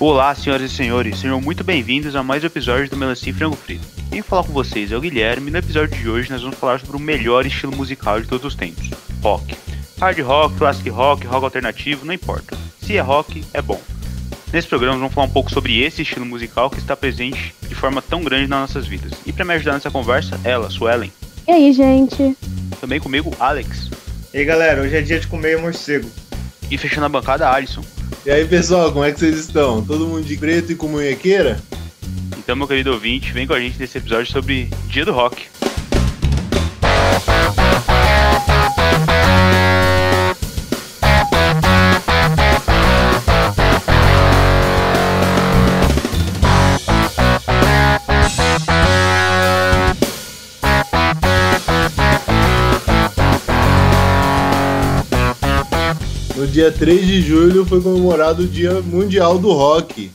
Olá, senhoras e senhores, sejam muito bem-vindos a mais um episódio do Melancia e Frango Frito. Quem falar com vocês é o Guilherme e no episódio de hoje nós vamos falar sobre o melhor estilo musical de todos os tempos: rock. Hard rock, classic rock, rock alternativo, não importa. Se é rock, é bom. Nesse programa vamos falar um pouco sobre esse estilo musical que está presente de forma tão grande nas nossas vidas. E para me ajudar nessa conversa, ela, Suelen. E aí, gente? Também comigo, Alex. E aí, galera, hoje é dia de comer morcego. E fechando a bancada, Alisson. E aí, pessoal, como é que vocês estão? Todo mundo de preto e com munhequeira? Então, meu querido ouvinte, vem com a gente nesse episódio sobre Dia do Rock. Dia 3 de julho foi comemorado o Dia Mundial do Rock.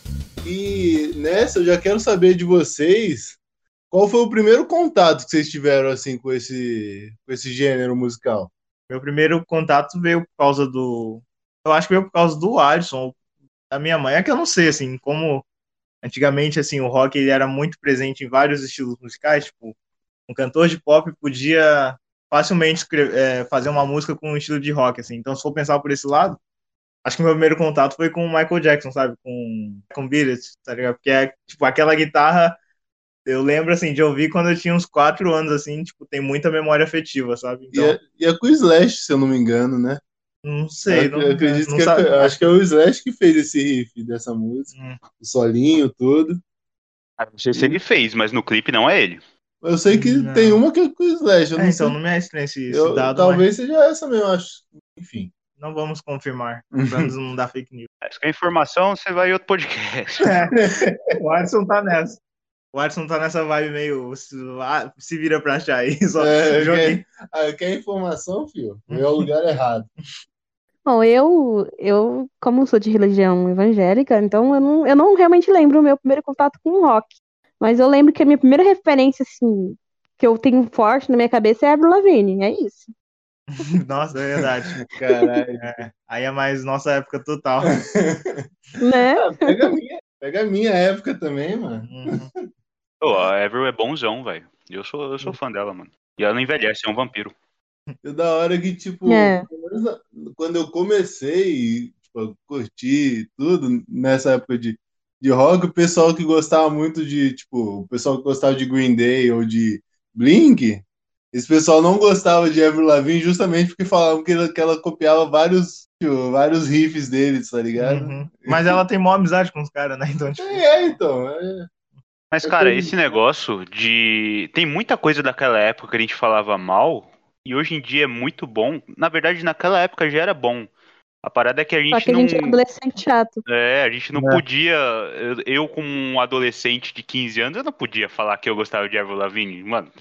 E nessa eu já quero saber de vocês qual foi o primeiro contato que vocês tiveram assim com esse, com esse gênero musical. Meu primeiro contato veio por causa do. Eu acho que veio por causa do Alisson, da minha mãe. É que eu não sei, assim, como antigamente, assim, o rock ele era muito presente em vários estilos musicais. Tipo, um cantor de pop podia facilmente escrever, é, fazer uma música com um estilo de rock, assim. Então, se for pensar por esse lado, acho que meu primeiro contato foi com o Michael Jackson, sabe? Com, com Beat It, tá ligado? Porque é, tipo, aquela guitarra, eu lembro, assim, de ouvir quando eu tinha uns quatro anos, assim, tipo, tem muita memória afetiva, sabe? Então, e, é, e é com o Slash, se eu não me engano, né? Não sei. Eu, não, eu acredito não que sabe. é, acho que é o Slash que fez esse riff dessa música, Hum. o solinho, tudo. Ah, Não sei se ele fez, mas no clipe não é ele. Eu sei que Não. tem uma que é com o Slash, eu É, não então, sei. não me é estranho esse, esse Eu- dado, talvez seja essa mesmo, acho. Enfim. mas não vamos confirmar, pra não dar fake news. Se quer informação, você vai em outro podcast. o Alisson tá nessa. O Alisson tá nessa vibe meio. Se, ah, vira pra achar aí. Só É, joguei. quer, ah, quer informação, filho? É o lugar errado. Bom, eu, eu, como sou de religião evangélica, então eu não, eu não realmente lembro o meu primeiro contato com o rock. Mas eu lembro que a minha primeira referência, assim, que eu tenho forte na minha cabeça é Avril Lavigne, é isso. Nossa, é verdade. Caralho. É, aí é mais nossa época total. Né? Pega a minha, pega a minha época também, mano. Uhum. Pô, a Avril é bonzão, velho. Eu sou, eu sou fã dela, mano. E ela não envelhece, é um vampiro. E da hora que, tipo, É. pelo menos na- quando eu comecei tipo, a curtir tudo nessa época de, de rock, o pessoal que gostava muito de, tipo, o pessoal que gostava de Green Day ou de Blink, esse pessoal não gostava de Avril Lavigne justamente porque falavam que ela, que ela copiava vários, tipo, vários riffs deles, tá ligado? Uhum. Mas ela tem maior amizade com os caras, né? Então, tipo, É, então. é. Mas, cara, esse negócio de. Tem muita coisa daquela época que a gente falava mal, e hoje em dia é muito bom. Na verdade, naquela época já era bom. A parada é que a Só gente que a não. gente é adolescente chato. É, a gente não É. podia. Eu, eu, como um adolescente de 15 anos, eu não podia falar que eu gostava de Avril Lavigne. Mano,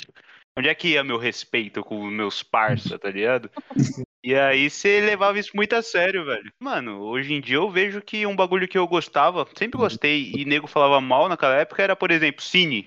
onde é que ia meu respeito com os meus parça, tá ligado? E aí você levava isso muito a sério, velho. Mano, hoje em dia eu vejo que um bagulho que eu gostava, sempre gostei, e nego falava mal naquela época, era, por exemplo, Cine.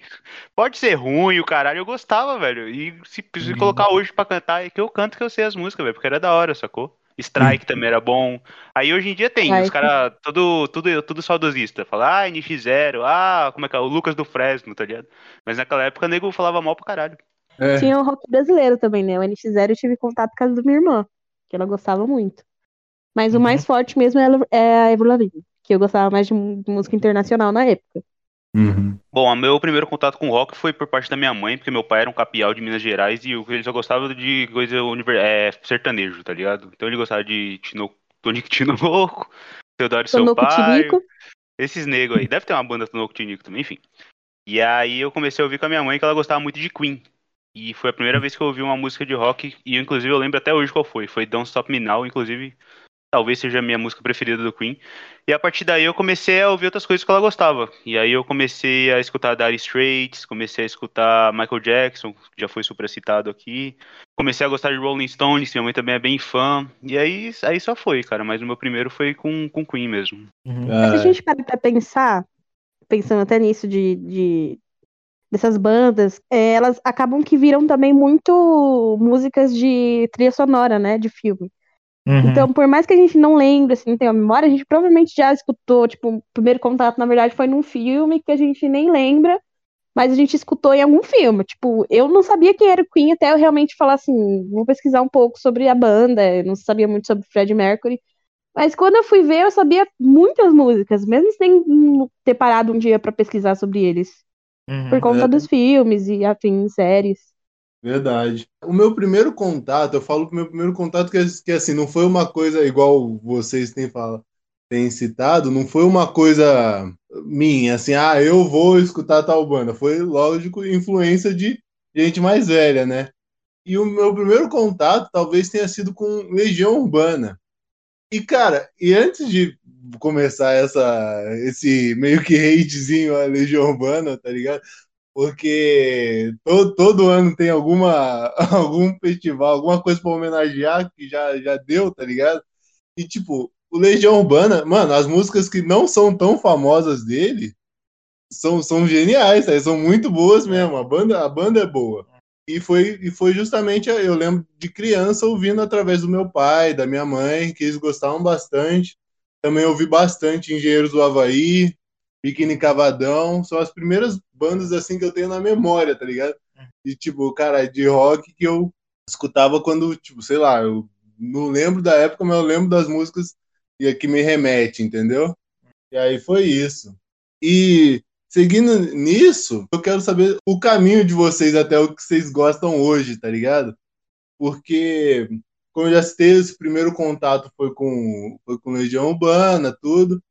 Pode ser ruim, o caralho, eu gostava, velho. E se, se Uhum. colocar hoje pra cantar, é que eu canto que eu sei as músicas, velho, porque era da hora, sacou? Strike também era bom. Aí hoje em dia tem, os Strike. caras, tudo, tudo, tudo saudosista. Fala, ah, NX0, ah, como é que é? O Lucas do Fresno, tá ligado? Mas naquela época o nego falava mal pra caralho. É. Tinha o rock brasileiro também, né? O NX0 eu tive contato por causa da minha irmã, que ela gostava muito. Mas o Uhum. mais forte mesmo é a- é a Avril Lavigne, que eu gostava mais de música internacional na época. Bom, o meu primeiro contato com rock foi por parte da minha mãe, porque meu pai era um capial de Minas Gerais e ele só gostava de coisa univer- é, sertanejo, tá ligado? Então ele gostava de Tino, Tonico Tinoco, Teodoro Tonoco Sampaio, Tinico. esses negros aí. Deve ter uma banda Tinoco Tinico também, enfim. E aí eu comecei a ouvir com a minha mãe que ela gostava muito de Queen. E foi a primeira vez que eu ouvi uma música de rock, e inclusive eu lembro até hoje qual foi. Foi Don't Stop Me Now, inclusive talvez seja a minha música preferida do Queen. E a partir daí eu comecei a ouvir outras coisas que ela gostava. E aí eu comecei a escutar Dire Straits, comecei a escutar Michael Jackson, que já foi super citado aqui. Comecei a gostar de Rolling Stones, que minha mãe também é bem fã. E aí, aí só foi, cara. Mas o meu primeiro foi com, com Queen mesmo. uhum. Mas se a Ah, gente para pra pensar, pensando até nisso de, de- dessas bandas, é, elas acabam que viram também muito músicas de trilha sonora, né, de filme. Uhum. Então, por mais que a gente não lembre, assim, não tenha memória, a gente provavelmente já escutou, tipo, o primeiro contato, na verdade, foi num filme que a gente nem lembra, mas a gente escutou em algum filme. Tipo, eu não sabia quem era o Queen até eu realmente falar assim, vou pesquisar um pouco sobre a banda, eu não sabia muito sobre Freddie Mercury. Mas quando eu fui ver, eu sabia muitas músicas, mesmo sem ter parado um dia pra pesquisar sobre eles. Uhum. Por conta é. dos filmes e afins, séries. Verdade. O meu primeiro contato, eu falo que o meu primeiro contato que, que assim, não foi uma coisa igual vocês têm falado, têm citado, não foi uma coisa minha, assim, ah, eu vou escutar tal banda. Foi, lógico, influência de gente mais velha, né? E o meu primeiro contato talvez tenha sido com Legião Urbana. E, cara, e antes de começar essa, esse meio que hatezinho à Legião Urbana, tá ligado? Porque todo, todo ano tem alguma, algum festival, alguma coisa pra homenagear que já, já deu, tá ligado? E, tipo, o Legião Urbana, mano, as músicas que não são tão famosas dele são, são geniais, tá? são muito boas mesmo. A banda, a banda é boa. E foi, e foi justamente, eu lembro de criança ouvindo através do meu pai, da minha mãe, que eles gostavam bastante. Também ouvi bastante Engenheiros do Havaí, Biquíni Cavadão. São as primeiras bandas assim que eu tenho na memória, tá ligado? E tipo, cara, de rock que eu escutava quando, tipo, sei lá, eu não lembro da época, mas eu lembro das músicas e que me remete, entendeu? E aí foi isso. E seguindo nisso, eu quero saber o caminho de vocês até o que vocês gostam hoje, tá ligado? Porque, como eu já citei, esse primeiro contato foi com, foi com Legião Urbana, tudo.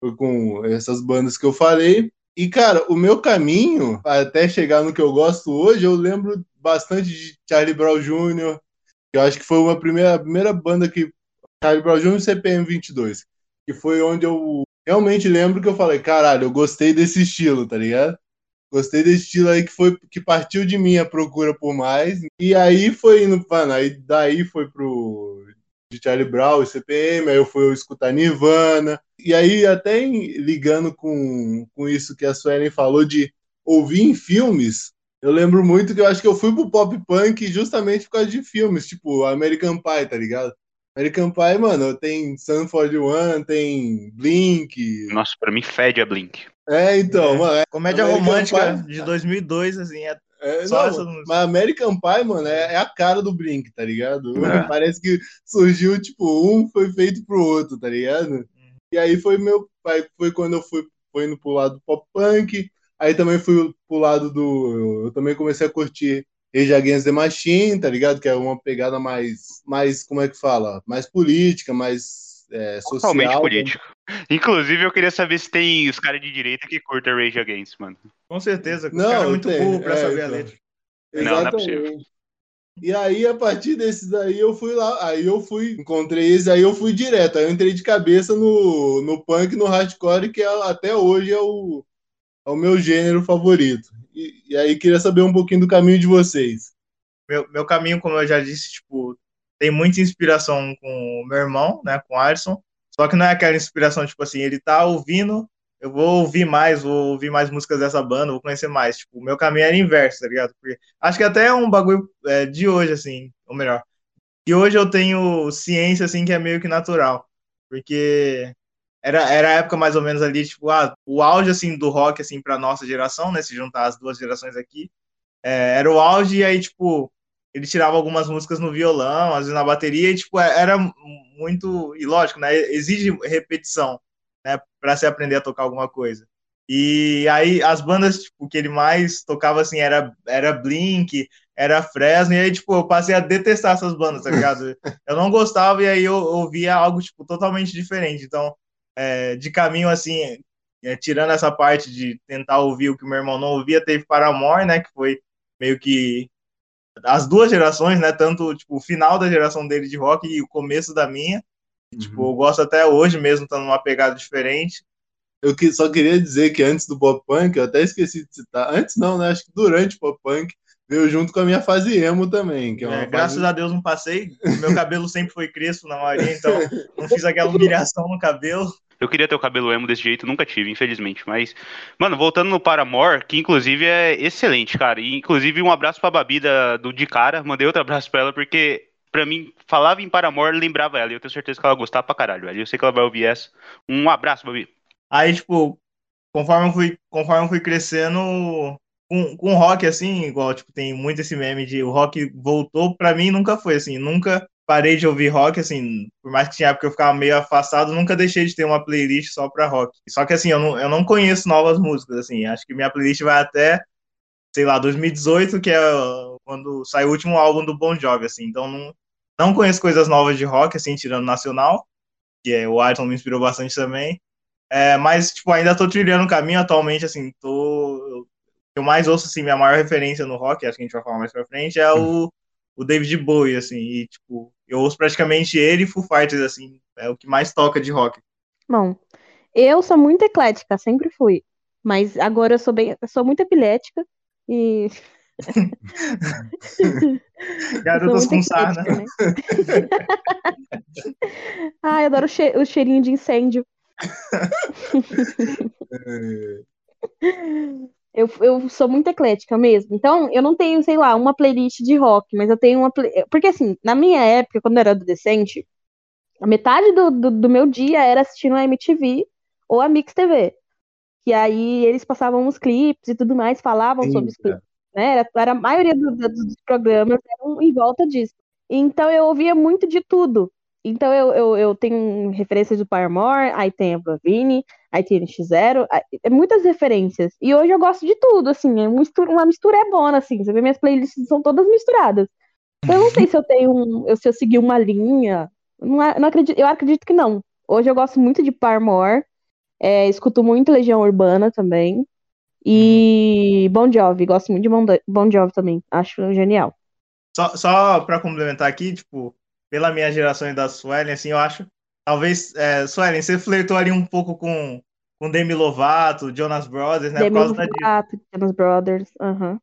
Foi com essas bandas que eu falei. E, cara, o meu caminho até chegar no que eu gosto hoje, eu lembro bastante de Charlie Brown Jr., que eu acho que foi uma primeira, a primeira banda que. Charlie Brown Jr. e CPM 22, que foi onde eu realmente lembro que eu falei, caralho, eu gostei desse estilo, tá ligado? Gostei desse estilo aí que foi que partiu de mim a procura por mais. E aí foi indo, mano, aí daí foi pro de Charlie Brown e CPM, aí eu fui escutar Nirvana. E aí até em- ligando com, com isso que a Suelen falou de ouvir em filmes, eu lembro muito que eu acho que eu fui pro pop punk justamente por causa de filmes, tipo American Pie, tá ligado? American Pie, mano, tem Sun 41, tem Blink. Nossa, pra mim fede a Blink. É, então, É. mano, é, Comédia American romântica Pie. de 2002, assim, é é, Só não, músicas. mas American Pie, mano, é, é a cara do Blink, tá ligado? É. Parece que surgiu, tipo, um foi feito pro outro, tá ligado? E aí foi meu pai, foi quando eu fui, fui indo pro lado do pop punk, aí também fui pro lado do. Eu também comecei a curtir Rage Against the Machine, tá ligado? Que é uma pegada mais, mais como é que fala? Mais política, mais é, social. Totalmente político. Inclusive, eu queria saber se tem os caras de direita que curtem Rage Against, mano. com certeza. Os Não, caras é muito tem, burro pra é, saber a então. letra. Não, não é Exatamente. E aí, a partir desses aí, eu fui lá, aí eu fui, encontrei esse, aí eu fui direto, aí eu entrei de cabeça no, no punk, no hardcore, que é- até hoje é o, é o meu gênero favorito. E, e aí, queria saber um pouquinho do caminho de vocês. Meu, meu caminho, como eu já disse, tipo, tem muita inspiração com o meu irmão, né, com o Alisson. Só que não é aquela inspiração, tipo assim, ele tá ouvindo, eu vou ouvir mais, vou ouvir mais músicas dessa banda, vou conhecer mais. Tipo, o meu caminho era inverso, tá ligado? Porque acho que até é um bagulho é, de hoje, assim, ou melhor. E hoje eu tenho ciência, assim, que é meio que natural. Porque era, era a época mais ou menos ali, tipo, ah, o auge, assim, do rock, assim, pra nossa geração, né, se juntar as duas gerações aqui, é, era o auge, e aí, tipo, ele tirava algumas músicas no violão, às vezes na bateria, e, tipo, era muito, e lógico, né, exige repetição, né, pra se aprender a tocar alguma coisa. E aí, as bandas, tipo, que ele mais tocava, assim, era, era Blink, era Fresno, e aí, tipo, eu passei a detestar essas bandas, tá ligado? Eu não gostava, e aí eu ouvia algo, tipo, totalmente diferente. Então, é, de caminho, assim, é, tirando essa parte de tentar ouvir o que meu irmão não ouvia, teve Paramore, né, que foi meio que as duas gerações, né, tanto, tipo, o final da geração dele de rock e o começo da minha. E, Tipo, eu gosto até hoje mesmo, estando numa pegada diferente. Eu que- só queria dizer que antes do pop punk, eu até esqueci de citar, antes não, né, acho que durante o pop punk, veio junto com a minha fase emo também, que é É, fase... graças a Deus não passei, meu cabelo sempre foi crespo na maioria, então não fiz aquela humilhação no cabelo. Eu queria ter o cabelo emo desse jeito, nunca tive, infelizmente. Mas, mano, voltando no Paramore, que inclusive é excelente, cara. E inclusive um abraço pra Babi do De Cara. Mandei outro abraço pra ela, porque pra mim, falava em Paramore, lembrava ela. E eu tenho certeza que ela gostava pra caralho, velho. Eu sei que ela vai ouvir essa. Um abraço, Babi. Aí, tipo, conforme eu fui, conforme eu fui crescendo, com, com rock, assim, igual, tipo, tem muito esse meme de o rock voltou, pra mim nunca foi, assim, nunca parei de ouvir rock, assim, por mais que tinha época que eu ficava meio afastado, nunca deixei de ter uma playlist só pra rock. Só que, assim, eu não, eu não conheço novas músicas, assim, acho que minha playlist vai até, sei lá, 2018, que é quando saiu o último álbum do Bon Jovi, assim, então não, não conheço coisas novas de rock, assim, tirando nacional, que é, o Ayrton me inspirou bastante também, é, mas, tipo, ainda tô trilhando o caminho atualmente, assim, tô... Eu mais ouço, assim, minha maior referência no rock, acho que a gente vai falar mais pra frente, é o, o David Bowie, assim, e, tipo, eu ouço praticamente ele e Foo Fighters, assim, é o que mais toca de rock. Bom, eu sou muito eclética, sempre fui. Mas agora eu sou bem, eu sou muito epilética e. Garotas com sarna. Né? ah, eu adoro o, che o cheirinho de incêndio. Eu, eu sou muito eclética mesmo. Então, eu não tenho, sei lá, uma playlist de rock, mas eu tenho uma. Play... Porque, assim, na minha época, quando eu era adolescente, a metade do, do, do meu dia era assistindo a MTV ou a Mix TV. Que aí eles passavam os clipes e tudo mais, falavam Eita. sobre os clipes. É. Né? Era, era a maioria do, do, dos programas eram em volta disso. Então eu ouvia muito de tudo. Então eu, eu, eu tenho referências do Paramore, aí tem a Blavini, ITNX0, é muitas referências. E hoje eu gosto de tudo, assim, é mistura, uma mistura é bona, assim. Você vê minhas playlists são todas misturadas. Então eu não sei se eu tenho um, se eu segui uma linha. Não, é, não acredito, eu acredito que não. Hoje eu gosto muito de Parmore, é, escuto muito Legião Urbana também. E Bon Jovi, gosto muito de Bon, bon Jovi também, acho genial. Só, só para complementar aqui, tipo, pela minha geração e da Suelen, assim, eu acho. Talvez, é, Suelen, você flertou ali um pouco com com Demi Lovato, Jonas Brothers, né? Demi Lovato, Jonas Brothers, aham. Uhum.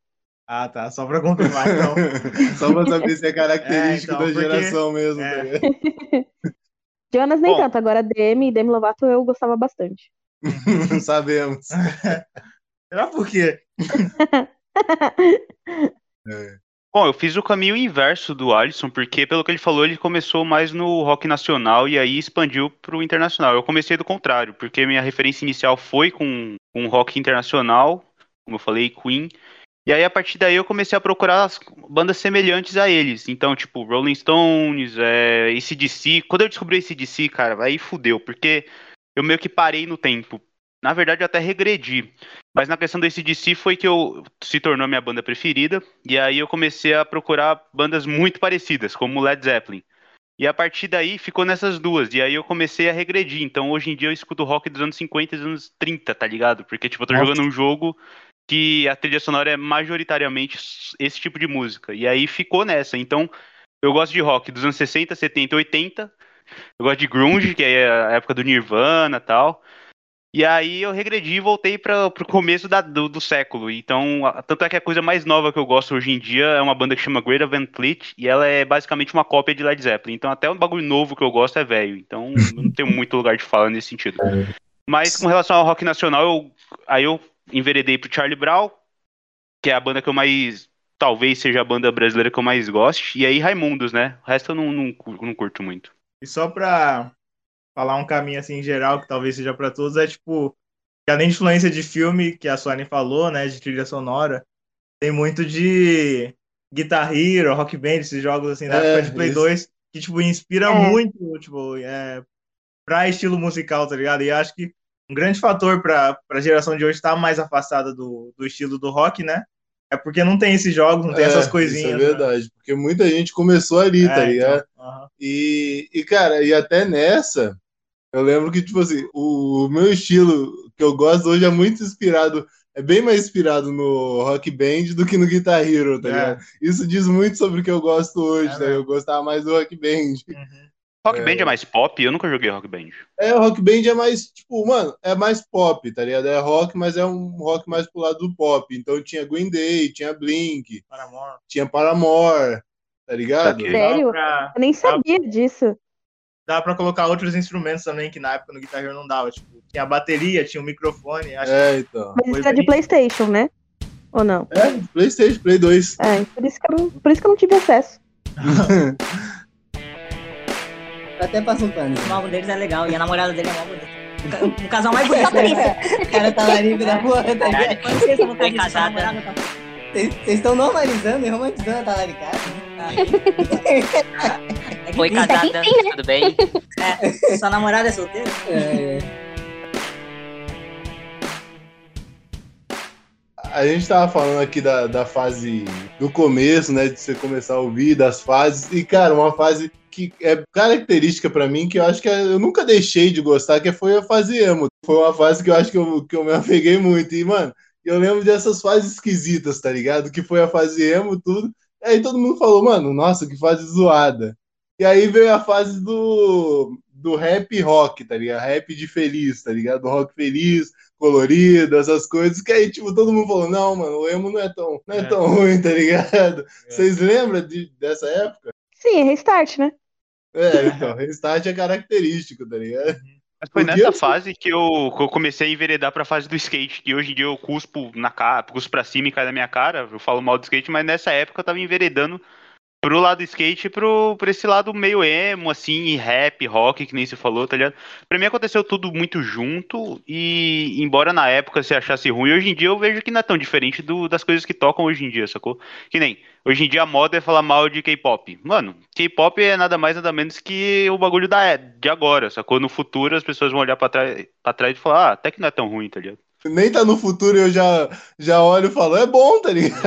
Ah, tá. Só pra confirmar, então. Só pra saber se é característico é, então, da porque... geração mesmo. É. Tá Jonas nem Bom. tanto, agora Demi e Demi Lovato eu gostava bastante. Sabemos. Será por quê? é. Bom, eu fiz o caminho inverso do Alisson, porque pelo que ele falou, ele começou mais no rock nacional e aí expandiu para o internacional. Eu comecei do contrário, porque minha referência inicial foi com, com rock internacional, como eu falei, Queen. E aí, a partir daí, eu comecei a procurar bandas semelhantes a eles. Então, tipo, Rolling Stones, é, ACDC. Quando eu descobri ACDC, cara, aí fudeu, porque eu meio que parei no tempo. Na verdade, eu até regredi. Mas na questão do ACDC foi que eu se tornou minha banda preferida. E aí eu comecei a procurar bandas muito parecidas, como Led Zeppelin. E a partir daí ficou nessas duas. E aí eu comecei a regredir. Então hoje em dia eu escuto rock dos anos 50 e dos anos 30, tá ligado? Porque, tipo, eu tô Nossa. jogando um jogo que a trilha sonora é majoritariamente esse tipo de música. E aí ficou nessa. Então eu gosto de rock dos anos 60, 70, 80. Eu gosto de grunge, que é a época do Nirvana e tal. E aí eu regredi e voltei para o começo da, do, do, século. Então, tanto é que a coisa mais nova que eu gosto hoje em dia é uma banda que chama Greater Van Fleet, e ela é basicamente uma cópia de Led Zeppelin. Então, até um bagulho novo que eu gosto é velho. Então, não tenho muito lugar de fala nesse sentido. Mas com relação ao rock nacional, eu, aí eu enveredei pro Charlie Brown, que é a banda que eu mais. Talvez seja a banda brasileira que eu mais gosto. E aí Raimundos, né? O resto eu não, não, não curto muito. E só pra falar um caminho assim em geral, que talvez seja para todos, é tipo, que além de influência de filme, que a Sony falou, né, de trilha sonora, tem muito de Guitar Hero, Rock Band, esses jogos assim da é, época de Play isso. 2, que tipo inspira é. muito, tipo, é, pra estilo musical, tá ligado? E acho que um grande fator para a geração de hoje estar tá mais afastada do, do estilo do rock, né? É porque não tem esses jogos, não tem é, essas coisinhas. Isso é né? verdade, né? porque muita gente começou ali, tá é, tá ligado? Então, uh -huh. e, e, cara, e até nessa, eu lembro que, tipo assim, o, meu estilo que eu gosto hoje é muito inspirado é bem mais inspirado no Rock Band do que no Guitar Hero, tá é. ligado? Isso diz muito sobre o que eu gosto hoje, é, tá? Eu gostava mais do Rock Band. Uhum. Rock é. Band é mais pop? Eu nunca joguei Rock Band. É, o Rock Band é mais, tipo, mano, é mais pop, tá ligado? É rock, mas é um rock mais pro lado do pop. Então tinha Green Day, tinha Blink, Paramore. tinha Paramore, tá ligado? Sério? Pra... Eu nem sabia disso dá para colocar outros instrumentos também, que na época no Guitar Hero não dava. Tipo, tinha a bateria, tinha o microfone. Acho é, então. Mas isso é de Playstation, né? Ou não? É, Playstation, Play 2. É, por isso que eu não, por isso que eu não tive acesso. até passo um pano. Esse álbum deles é legal e a namorada dele é mó bonita. Um ca- casal mais bonito. O cara tá larico da porra, tá ligado? De ser casada. namorada, tá? Vocês vocês estão normalizando e romantizando a talaricada. É pinta. casada, tudo bem? É, sua namorada é solteira? É. A gente tava falando aqui da, da fase do começo, né? De você começar a ouvir, das fases. E, cara, uma fase que é característica pra mim, que eu acho que eu nunca deixei de gostar, que foi a fase emo. Foi uma fase que eu acho que eu, que eu me apeguei muito. E, mano, eu lembro dessas fases esquisitas, tá ligado? Que foi a fase emo, tudo. Aí todo mundo falou, mano, nossa, que fase zoada. E aí veio a fase do, do rap rock, tá ligado? Rap de feliz, tá ligado? Rock feliz, colorido, essas coisas, que aí, tipo, todo mundo falou, não, mano, o emo não é tão, não é É. tão ruim, tá ligado? Vocês lembram de, dessa época? Sim, é restart, né? É, então, restart é característico, tá ligado? Mas foi nessa fase que eu, que eu comecei a enveredar pra fase do skate, que hoje em dia eu cuspo na cara, cuspo pra cima e cai na minha cara, eu falo mal do skate, mas nessa época eu tava enveredando pro lado do skate e pro, pra esse lado meio emo, assim, e rap, rock, que nem você falou, tá ligado? Pra mim aconteceu tudo muito junto, e embora na época você achasse ruim, hoje em dia eu vejo que não é tão diferente do, das coisas que tocam hoje em dia, sacou? Que nem, hoje em dia a moda é falar mal de K-pop. Mano, K-pop é nada mais nada menos que o bagulho da, de agora, sacou? No futuro as pessoas vão olhar pra trás, pra trás e falar, ah, até que não é tão ruim, tá ligado? Nem tá no futuro e eu já, já olho e falo, é bom, tá ligado?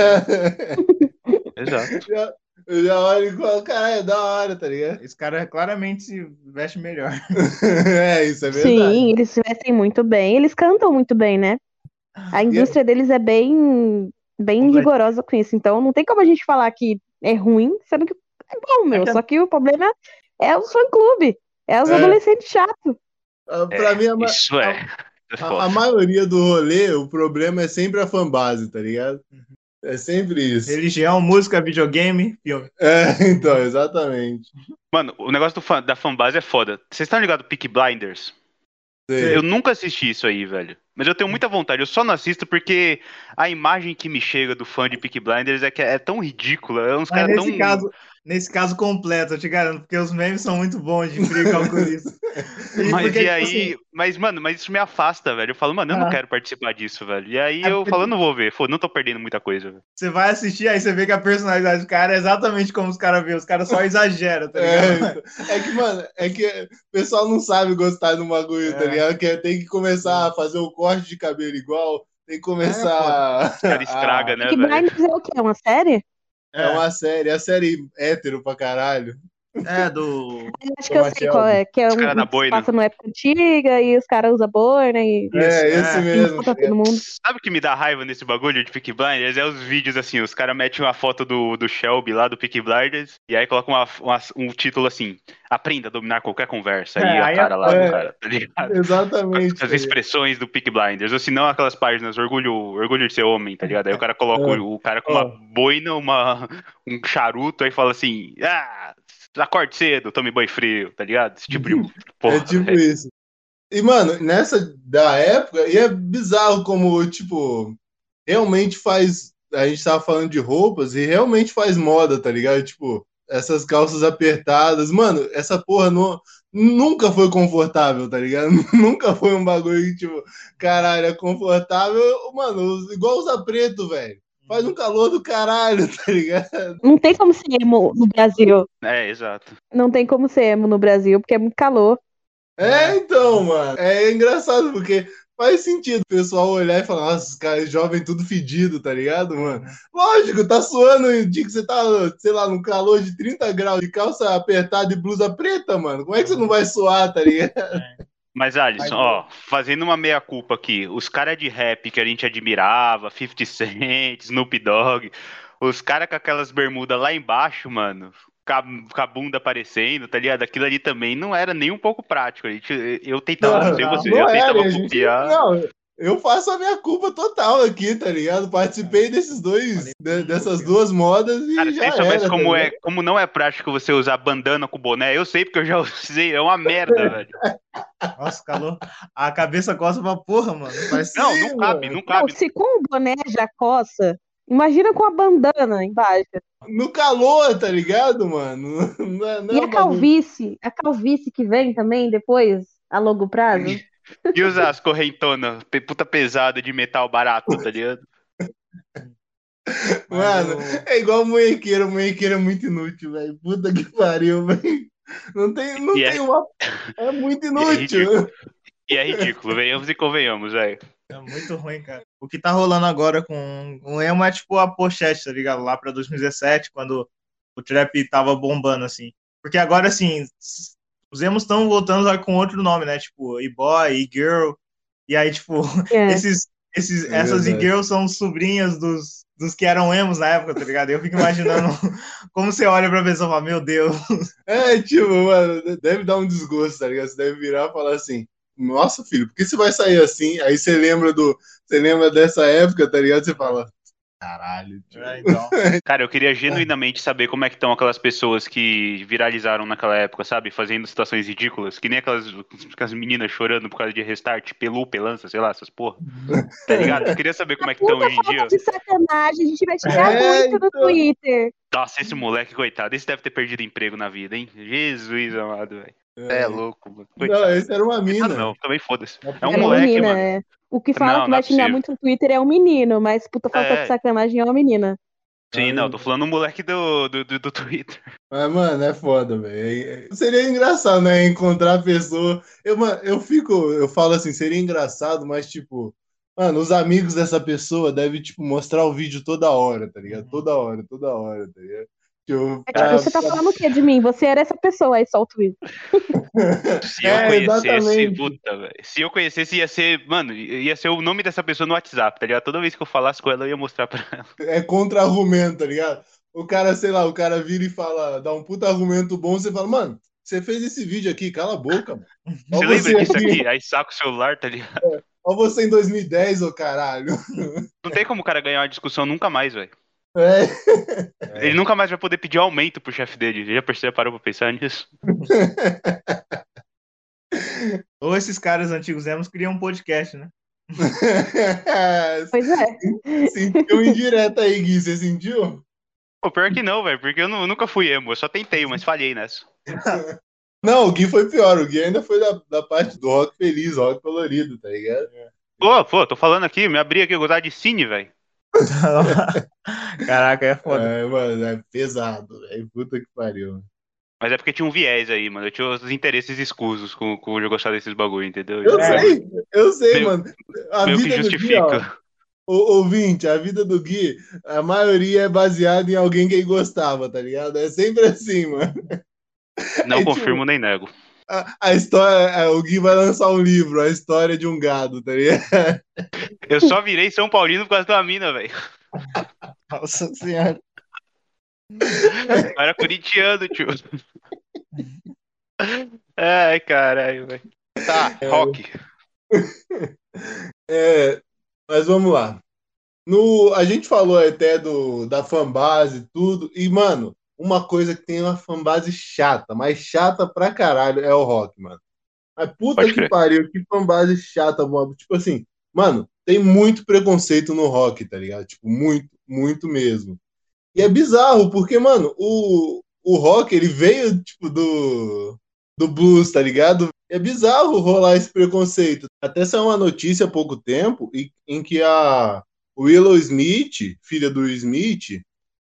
Exato. Já- já olho e falo, cara, é da hora, tá ligado? Esse cara claramente se veste melhor. é, isso é verdade. Sim, eles se vestem muito bem, eles cantam muito bem, né? A indústria deles é bem, bem rigorosa com isso. Então não tem como a gente falar que é ruim, sendo que é bom, meu. que- Só que o problema é os fã-clube, é os É. adolescentes chatos. Ah, Pra mim, a, ma- Isso é. é a, a maioria do rolê, o problema é sempre a fanbase, tá ligado? É sempre isso. Religião, música, videogame, filme. É, então, exatamente. Mano, o negócio do fã- da fanbase é foda. Vocês estão ligados Peak Blinders? Sei. Eu nunca assisti isso aí, velho. Mas eu tenho muita vontade. Eu só não assisto porque a imagem que me chega do fã de Peak Blinders é que é tão ridícula. É uns caras tão. caso, nesse caso completo, eu te garanto, porque os memes são muito bons de frio calculista. E Mas porque, e tipo aí. assim, Mas, mano, mas isso me afasta, velho. Eu falo, mano, eu não Ah. quero participar disso, velho. E aí É eu porque- falo, eu não vou ver. Pô, não tô perdendo muita coisa, velho. você vai assistir, aí você vê que a personalidade do cara é exatamente como os caras veem. Os caras só exageram, tá É, ligado? então. é que, mano, é que o pessoal não sabe gostar do bagulho, tá É. ligado? Que tem que começar a fazer o corte de cabelo igual, tem que começar. Os caras estraga, né, Que? Blinders é o quê? É uma série? É uma série, é a série hétero pra caralho. É, do. Eu acho que eu sei qual é. Que é um cara da que boina. passa numa época antiga e os caras usam boina e é, é. esse mesmo. insulta todo mundo. Sabe o que me dá raiva nesse bagulho de Peak Blinders? É os vídeos assim, os caras metem uma foto do, do Shelby lá do Peak Blinders e aí colocam uma- uma- um título assim: Aprenda a dominar qualquer conversa. É, e a aí é- cara lá é. do cara, tá ligado? Exatamente. As expressões do Peak Blinders, ou se não aquelas páginas orgulho, orgulho de ser homem, tá ligado? Aí o cara coloca É. o, o cara com uma boina, uma, um charuto, aí fala assim: Ah, acorde cedo, tome banho frio, tá ligado? Esse tipo de porra. é tipo velho. isso. E, mano, nessa da época, e é bizarro como, tipo, realmente faz. A gente tava falando de roupas e realmente faz moda, tá ligado? Tipo, essas calças apertadas. Mano, essa porra não, nunca foi confortável, tá ligado? Nunca foi um bagulho que, tipo, caralho, é confortável. Mano, igual usar preto, velho. Faz um calor do caralho, tá ligado? Não tem como ser emo no Brasil. É, exato. Não tem como ser emo no Brasil, porque é muito calor. É, então, mano. É engraçado, porque faz sentido o pessoal olhar e falar, nossa, os caras jovem tudo fedido, tá ligado, mano? Lógico, tá suando o dia que você tá, sei lá, num calor de 30 graus de calça apertada e blusa preta, mano. Como é que você não vai suar, tá ligado? Mas, Alisson, ó, fazendo uma meia-culpa aqui, os caras de rap que a gente admirava, 50 Cent, Snoop Dogg, os caras com aquelas bermudas lá embaixo, mano, com a, bunda aparecendo, tá ligado? Aquilo ali também não era nem um pouco prático. A gente, eu tentava, não sei você, eu Não era, tentava a gente- copiar. Não, eu faço a minha culpa total aqui, tá ligado? Participei desses dois, de- dessas duas modas e Cara, já sem soubesse era, como, tá é, como não é prático você usar bandana com boné, eu sei porque eu já usei, é uma merda, velho. Nossa, calor. A cabeça coça pra porra, mano. Faz Não, Sim, não cabe, não cabe. Não, se com o boné já coça, Imagina com a bandana embaixo. No calor, tá ligado, mano? Não é, não é E a calvície? A calvície que vem também depois, a longo prazo? E usar as correntonas, puta pesada de metal barato, tá ligado? Mano, é igual munhequeiro, munhequeiro é muito inútil, velho. Puta que pariu, velho. Não tem, não E é- tem uma. É muito inútil. ridículo. E é ridículo, venhamos e convenhamos, velho. É muito ruim, cara. O que tá rolando agora com o emo é tipo a pochete, tá ligado? Lá pra 2017, quando o trap tava bombando, assim. Porque agora, assim, os emos estão voltando lá com outro nome, né? Tipo, e-boy, e-girl. E aí, tipo, É. esses, esses, É essas e-girls são sobrinhas dos, dos que eram emos na época, tá ligado? Eu fico imaginando como você olha pra pessoa e fala, meu Deus. É, tipo, mano, deve dar um desgosto, tá ligado? Você deve virar e falar assim. Nossa, filho, por que você vai sair assim? Aí você lembra do. Você lembra dessa época, tá ligado? Você fala. Caralho, tio. É, então. Cara, eu queria genuinamente saber como é que estão aquelas pessoas que viralizaram naquela época, sabe? Fazendo situações ridículas, que nem aquelas, aquelas meninas chorando por causa de restart, pelu, pelança, sei lá, essas porra. Tá ligado? Eu queria saber como é que estão hoje em dia. falta de sacanagem, a gente vai xingar É, muito no então. Twitter. Nossa, esse moleque, coitado, esse deve ter perdido emprego na vida, hein? Jesus amado, velho. É louco, mano. Não, esse era uma mina. Ah, não, também foda-se. É um É moleque, menina, mano. é. O que fala Não, que não vai é xingar muito no Twitter é um menino, mas puta falta É. de sacanagem é uma menina. Sim, não, tô falando um moleque do, do, do, do Twitter. Mas, mano, é foda, velho. É- Seria engraçado, né? Encontrar a pessoa. Eu, mano, eu fico, eu falo assim, seria engraçado, mas, tipo, mano, os amigos dessa pessoa devem, tipo, mostrar o vídeo toda hora, tá ligado? Toda hora, toda hora, tá ligado? Tipo, É tipo, você tá falando o quê de mim? Você era essa pessoa, aí solta o tweet. Se eu É, conhecesse, puta. Se eu conhecesse, ia ser, mano, ia ser o nome dessa pessoa no WhatsApp, tá ligado? Toda vez que eu falasse com ela, eu ia mostrar pra ela. é contra-argumento, tá ligado? O cara, sei lá, o cara vira e fala, dá um puta argumento bom, você fala, mano, você fez esse vídeo aqui, cala a boca, mano. Ó Você lembra você disso aqui. aqui? Aí saca o celular, tá ligado? Ó você em 2010, ô caralho. Não tem como o cara ganhar uma discussão nunca mais, velho. É. Ele nunca mais vai poder pedir aumento pro chefe dele. Já percebeu, parou pra pensar nisso? Ou esses caras antigos emos criam um podcast, né? Pois é. sentiu indireta aí, Gui, você sentiu? Pô, pior que não, velho, porque eu, nu- nunca fui emo. Eu só tentei, mas falhei nessa. Não, o Gui foi pior. O Gui ainda foi da, da parte do rock feliz, rock colorido, tá ligado? Pô, pô, tô falando aqui, me abri aqui, eu gostava de cine, velho. Caraca, é foda. É, mano, é pesado, velho. Puta que pariu. Mas é porque tinha um viés aí, mano. Eu tinha os interesses escusos com, com eu gostar desses bagulho, entendeu? Eu É. sei, eu sei, Meio- mano. A Meio que vida do Gui, ó, justifica. ô, ouvinte, a vida do Gui, a maioria é baseada em alguém que ele gostava, tá ligado? É sempre assim, mano. Não tipo, confirmo nem nego. A, a história, é, o Gui vai lançar um livro, a história de um gado, tá ligado? Eu só virei São Paulino por causa da mina, velho. Nossa senhora. Eu era corintiano, tio. Ai, caralho, velho. Tá, rock. É, mas vamos lá. No, a gente falou até do, da fanbase e tudo, e, mano, uma coisa que tem uma fanbase chata, mas chata pra caralho, é o rock, mano. Mas puta Pode que crer. pariu, que fanbase chata, mano. Tipo assim, mano, tem muito preconceito no rock, tá ligado? Tipo, muito, muito mesmo. E é bizarro, porque, mano, o, o rock, ele veio, tipo, do, do blues, tá ligado? É bizarro rolar esse preconceito. Até saiu uma notícia há pouco tempo em, em que a Willow Smith, filha do Smith,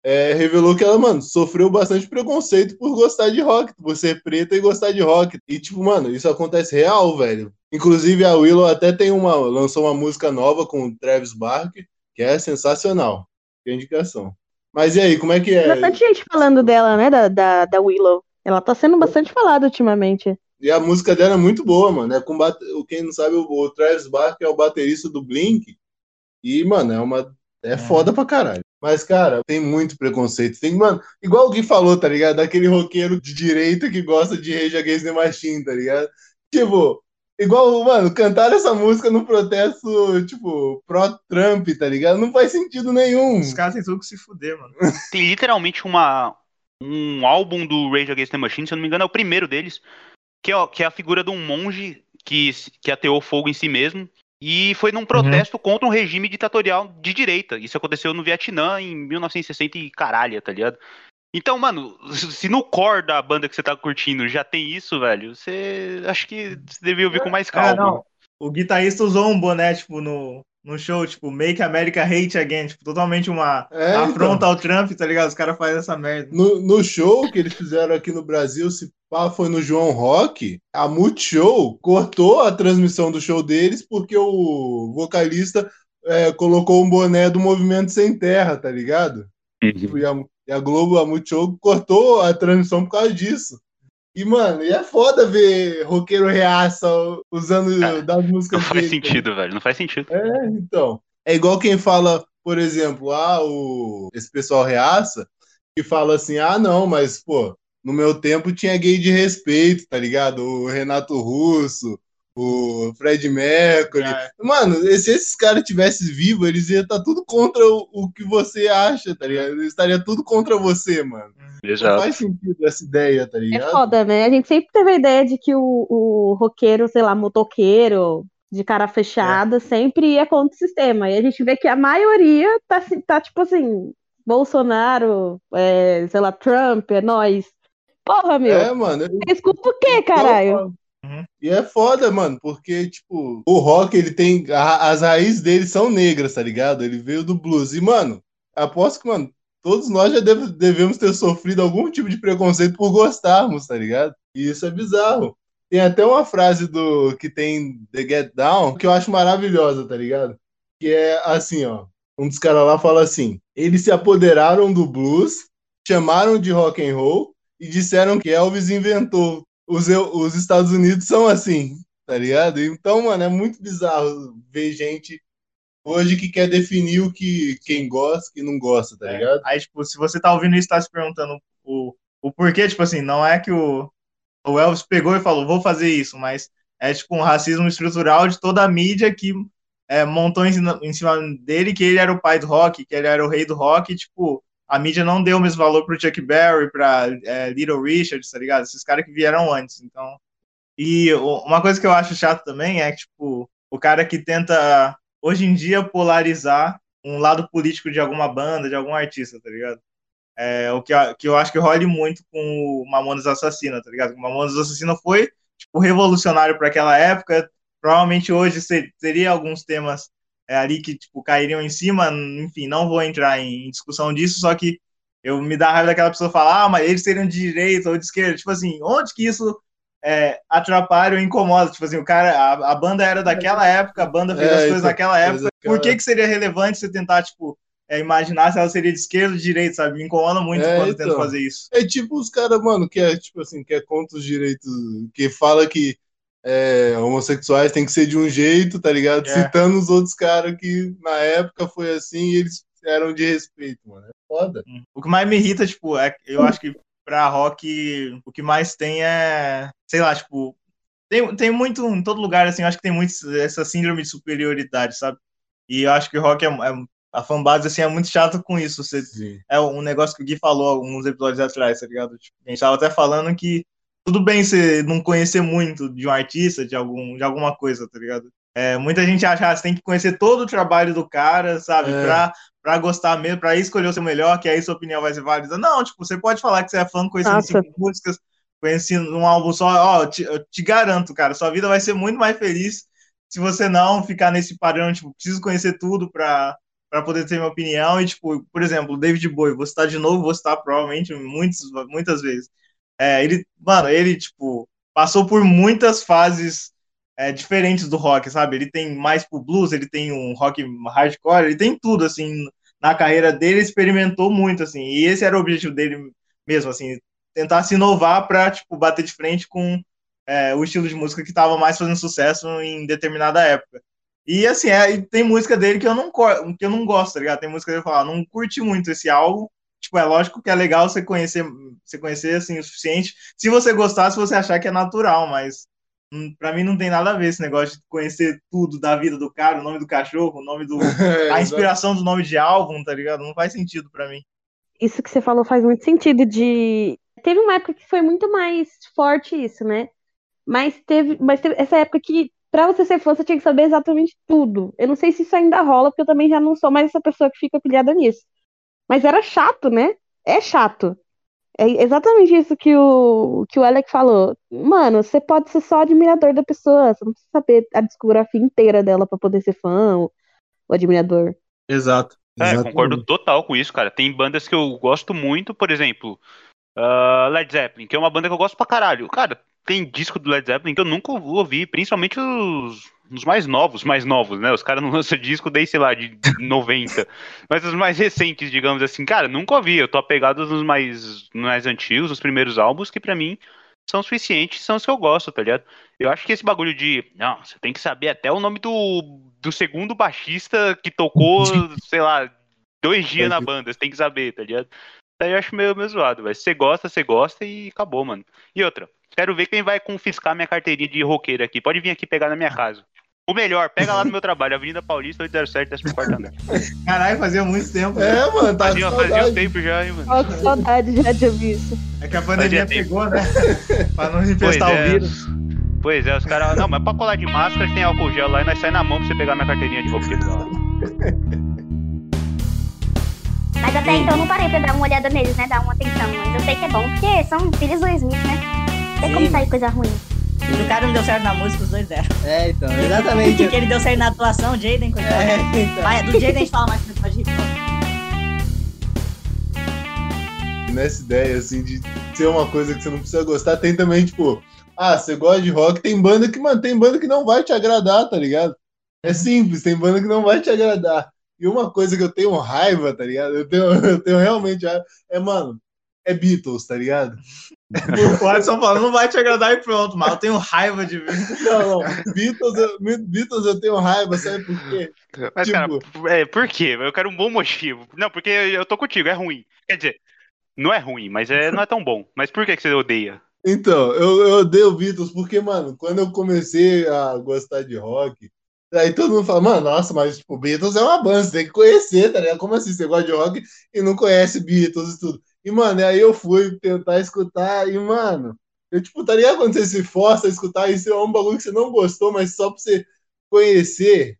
é, revelou que ela, mano, sofreu bastante preconceito por gostar de rock, por ser preta e gostar de rock. E, tipo, mano, isso acontece real, velho. Inclusive, a Willow até tem uma. lançou uma música nova com o Travis Barker, que é sensacional. Que indicação. Mas e aí, como é que é? Bastante gente falando dela, né? Da, da, da Willow. Ela tá sendo bastante falada ultimamente. E a música dela é muito boa, mano. É com bate... Quem não sabe, o Travis Barker é o baterista do Blink. E, mano, é uma. É foda pra caralho. Mas, cara, tem muito preconceito. Tem, mano, igual o Gui falou, tá ligado? Daquele roqueiro de direita que gosta de Rage Against the Machine, tá ligado? Tipo, igual, mano, cantar essa música no protesto, tipo, pró-Trump, tá ligado? Não faz sentido nenhum. Os caras têm tudo que se fuder, mano. Tem literalmente uma, um álbum do Rage Against the Machine, se eu não me engano, é o primeiro deles, que é, que é a figura de um monge que, que ateou fogo em si mesmo. E foi num protesto uhum. contra um regime ditatorial de direita. Isso aconteceu no Vietnã em 1960 e caralho, tá ligado? Então, mano, se no core da banda que você tá curtindo já tem isso, velho, você acho que você devia ouvir com mais é, calma. É, não. O guitarrista usou um boné, tipo, no, no show, tipo, Make America Hate Again, tipo, totalmente uma é, afronta então. ao Trump, tá ligado? Os caras fazem essa merda. No, no show que eles fizeram aqui no Brasil, se pá, foi no João Rock, a Multishow cortou a transmissão do show deles porque o vocalista é, colocou um boné do Movimento Sem Terra, tá ligado? Uhum. E, a, e, a, Globo, a Multishow, cortou a transmissão por causa disso. E, mano, e é foda ver roqueiro reaça usando Cara, das músicas Não faz dele, sentido, velho. Não faz sentido. É, então. É igual quem fala, por exemplo, ah, o... esse pessoal reaça, que fala assim, ah, não, mas, pô, no meu tempo tinha gay de respeito, tá ligado? O Renato Russo, o Fred Mercury. É. Mano, se esses caras tivessem vivos, eles iam estar tá tudo contra o, o, que você acha, tá ligado? Eles estariam tudo contra você, mano. Exato. Não faz sentido essa ideia, tá é ligado? É foda, né? A gente sempre teve a ideia de que o, o roqueiro, sei lá, motoqueiro, de cara fechada, é. sempre ia contra o sistema. E a gente vê que a maioria tá, tá tipo assim, Bolsonaro, é, sei lá, Trump, é nós. Porra, meu. É, mano. Eu... Escuta o quê, caralho? Uhum. E é foda, mano, porque, tipo, o rock, ele tem. A, as raízes dele são negras, tá ligado? Ele veio do blues. E, mano, aposto que, mano, todos nós já deve, devemos ter sofrido algum tipo de preconceito por gostarmos, tá ligado? E isso é bizarro. Tem até uma frase do que tem The Get Down que eu acho maravilhosa, tá ligado? Que é assim, ó. Um dos caras lá fala assim: eles se apoderaram do blues, chamaram de rock and roll e disseram que Elvis inventou os, os Estados Unidos são assim, tá ligado? Então, mano, é muito bizarro ver gente hoje que quer definir o que quem gosta e não gosta, tá é. ligado? Aí, tipo, se você tá ouvindo isso, tá se perguntando o, o porquê, tipo assim, não é que o, o Elvis pegou e falou, vou fazer isso, mas é tipo um racismo estrutural de toda a mídia que é, montou em em cima dele que ele era o pai do rock, que ele era o rei do rock, e, tipo, a mídia não deu o mesmo valor pro Chuck Berry, pra é, Little Richard, tá ligado? Esses caras que vieram antes, então... E uma coisa que eu acho chato também é que, tipo, o cara que tenta, hoje em dia, polarizar um lado político de alguma banda, de algum artista, tá ligado? É, o que, que eu acho que role muito com o Mamonas Assassina, tá ligado? O Mamonas Assassina foi, tipo, revolucionário para aquela época, provavelmente hoje teria alguns temas é, ali que tipo, cairiam em cima, enfim, não vou entrar em discussão disso, só que eu me dá raiva daquela pessoa falar, ah, mas eles seriam de direita ou de esquerda, tipo assim, onde que isso é, atrapalha ou incomoda? Tipo assim, o cara, a, a banda era daquela época, a banda fez é, as coisas naquela época, por que que seria relevante você tentar, tipo, é, imaginar se ela seria de esquerda ou de direita, sabe? Me incomoda muito é, quando então, tento fazer isso. É tipo os caras, mano, que é, tipo assim, que é contra os direitos, que fala que é, homossexuais tem que ser de um jeito, tá ligado? É. Citando os outros caras que na época foi assim e eles eram de respeito, mano. É foda. Hum. O que mais me irrita, tipo, é eu acho que pra rock o que mais tem é, sei lá, tipo, tem, tem muito, em todo lugar, assim, eu acho que tem muito essa síndrome de superioridade, sabe? E eu acho que o rock é, é a fanbase, assim, é muito chato com isso. Você, é um negócio que o Gui falou alguns episódios atrás, tá ligado? Tipo, a gente tava até falando que tudo bem você não conhecer muito de um artista, de, algum, de alguma coisa, tá ligado? É, muita gente acha que ah, você tem que conhecer todo o trabalho do cara, sabe? É. Pra, pra gostar mesmo, pra escolher o seu melhor, que aí sua opinião vai ser válida. Não, tipo, você pode falar que você é fã conhecendo cinco músicas, conhecendo um álbum só. Ó, te, eu te garanto, cara, sua vida vai ser muito mais feliz se você não ficar nesse padrão, tipo, preciso conhecer tudo pra, pra poder ter minha opinião. E, tipo, por exemplo, David Bowie, vou citar de novo, vou citar provavelmente muitas, muitas vezes. É, ele, mano, ele, tipo, passou por muitas fases é, diferentes do rock, sabe? Ele tem mais pro blues, ele tem um rock hardcore, ele tem tudo, assim, na carreira dele, experimentou muito, assim, e esse era o objetivo dele mesmo, assim, tentar se inovar pra, tipo, bater de frente com é, o estilo de música que tava mais fazendo sucesso em determinada época. E, assim, é, tem música dele que eu não, que eu não gosto, tá ligado? Tem música dele que eu falo, ah, não curti muito esse álbum, tipo, é lógico que é legal você conhecer, você conhecer assim o suficiente. Se você gostar, se você achar que é natural, mas hum, para mim não tem nada a ver esse negócio de conhecer tudo da vida do cara, o nome do cachorro, o nome do a inspiração do nome de álbum, tá ligado? Não faz sentido para mim. Isso que você falou faz muito sentido de teve uma época que foi muito mais forte isso, né? Mas teve, mas teve essa época que pra você ser fã, você tinha que saber exatamente tudo. Eu não sei se isso ainda rola, porque eu também já não sou mais essa pessoa que fica pilhada nisso. Mas era chato, né? É chato. É exatamente isso que o, que o Alec falou. Mano, você pode ser só admirador da pessoa, você não precisa saber a discografia inteira dela pra poder ser fã ou, ou admirador. Exato. É, Exatamente. concordo total com isso, cara. Tem bandas que eu gosto muito, por exemplo, ah, Led Zeppelin, que é uma banda que eu gosto pra caralho. Cara, tem disco do Led Zeppelin que eu nunca ouvi, principalmente os, os mais novos, mais novos, né? Os caras não lançam disco desde, sei lá, de 90. Mas os mais recentes, digamos assim, cara, nunca ouvi. Eu tô apegado nos mais, nos mais antigos, nos primeiros álbuns, que pra mim são suficientes, são os que eu gosto, tá ligado? Eu acho que esse bagulho de. Não, você tem que saber até o nome do, do segundo baixista que tocou, sei lá, dois dias na banda. Você tem que saber, tá ligado? Daí eu acho meio, meio zoado, velho. Se você gosta, você gosta e acabou, mano. E outra, quero ver quem vai confiscar minha carteirinha de roqueiro aqui. Pode vir aqui pegar na minha casa. O melhor, pega lá no meu trabalho, Avenida Paulista 807, 14 andar. Caralho, fazia muito tempo. É, mano, tá Fazia, com fazia um tempo já, hein, mano. Ó, que saudade já de ouvir isso. É que a pandemia pegou, né? pra não infestar Pois o é. vírus. Pois é, os caras. Não, mas pra colar de máscara tem álcool gel lá e nós sai na mão pra você pegar minha carteirinha de roqueiro. Mas até então eu não parei pra dar uma olhada neles, né? Dar uma atenção. Mas eu sei que é bom, porque são filhos do Smith, né? Não tem como sair coisa ruim. Se o cara não deu certo na música, os dois deram. É, então, exatamente. Porque ele deu certo na atuação, Jaden, coitado. É, então. Vai, do Jaden a gente fala mais episódio de hip nessa ideia, assim, de ser uma coisa que você não precisa gostar, tem também, tipo, ah, você gosta de rock, tem banda que, mano, tem banda que não vai te agradar, tá ligado? É simples, tem banda que não vai te agradar. E uma coisa que eu tenho raiva, tá ligado? Eu tenho, eu tenho realmente raiva, é, mano, é Beatles, tá ligado? O Alisson falou, não vai te agradar e pronto, mas eu tenho raiva de ver. Não, não, Beatles, eu, Beatles eu tenho raiva, sabe por quê? Mas, Tipo- cara, é, por quê? Eu quero um bom motivo. Não, porque eu tô contigo, é ruim. Quer dizer, não é ruim, mas é, não é tão bom. Mas por que, que você odeia? Então, eu, eu odeio Beatles porque, mano, quando eu comecei a gostar de rock, aí todo mundo fala, mano, nossa, mas tipo, Beatles é uma banda, você tem que conhecer, tá ligado? Como assim você gosta de rock e não conhece Beatles e tudo? E, mano, aí eu fui tentar escutar e, mano, eu, tipo, tá ligado quando você se força a escutar isso é um bagulho que você não gostou, mas só pra você conhecer.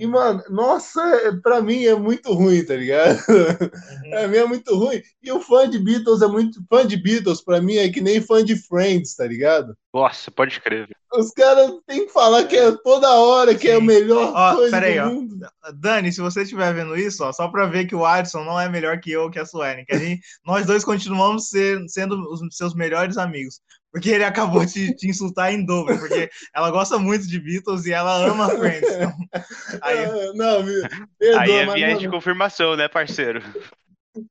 E, mano, nossa, é- pra mim é muito ruim, tá ligado? Pra mim é muito ruim. E o fã de Beatles é muito. Fã de Beatles, pra mim, é que nem fã de Friends, tá ligado? Nossa, pode escrever. Os caras têm que falar que é toda hora que é a Sim. melhor Ó, coisa peraí, do ó. mundo. Dani, se você estiver vendo isso, ó, só pra ver que o Adson não é melhor que eu, que a Suelen, que a gente, nós dois continuamos ser- sendo os seus melhores amigos. Porque ele acabou de te insultar em dobro, porque ela gosta muito de Beatles e ela ama Friends. Então, aí, Ah, não, me, perdoa, Aí é mas, viés de confirmação, né, parceiro?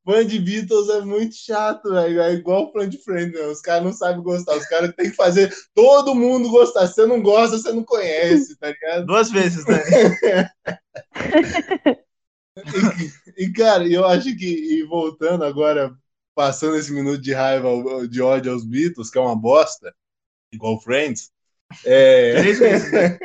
fã de Beatles é muito chato, velho. É igual fã de Friends, né? Os caras não sabem gostar. Os caras têm que fazer todo mundo gostar. Se você não gosta, você não conhece, tá ligado? duas vezes, Dani. E, e, cara, eu acho que, e voltando agora, passando esse minuto de raiva, de ódio aos Beatles, que é uma bosta, igual Friends, é, Três vezes, né?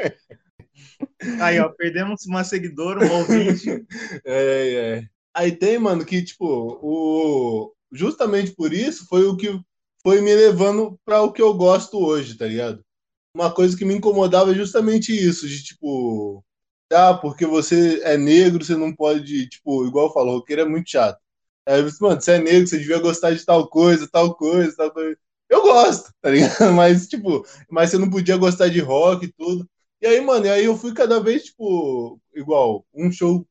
Aí, ó, perdemos uma seguidora, um ouvinte. é, é. Aí tem, mano, que, tipo, o, justamente por isso foi o que foi me levando para o que eu gosto hoje, tá ligado? Uma coisa que me incomodava é justamente isso, de, tipo, ah, porque você é negro, você não pode, tipo, igual falou, roqueiro é muito chato. Aí, eu disse, mano, você é negro, você devia gostar de tal coisa, tal coisa, tal coisa. Eu gosto, tá ligado? Mas, tipo, mas você não podia gostar de rock e tudo. E aí, mano, e aí eu fui cada vez, tipo, igual, um show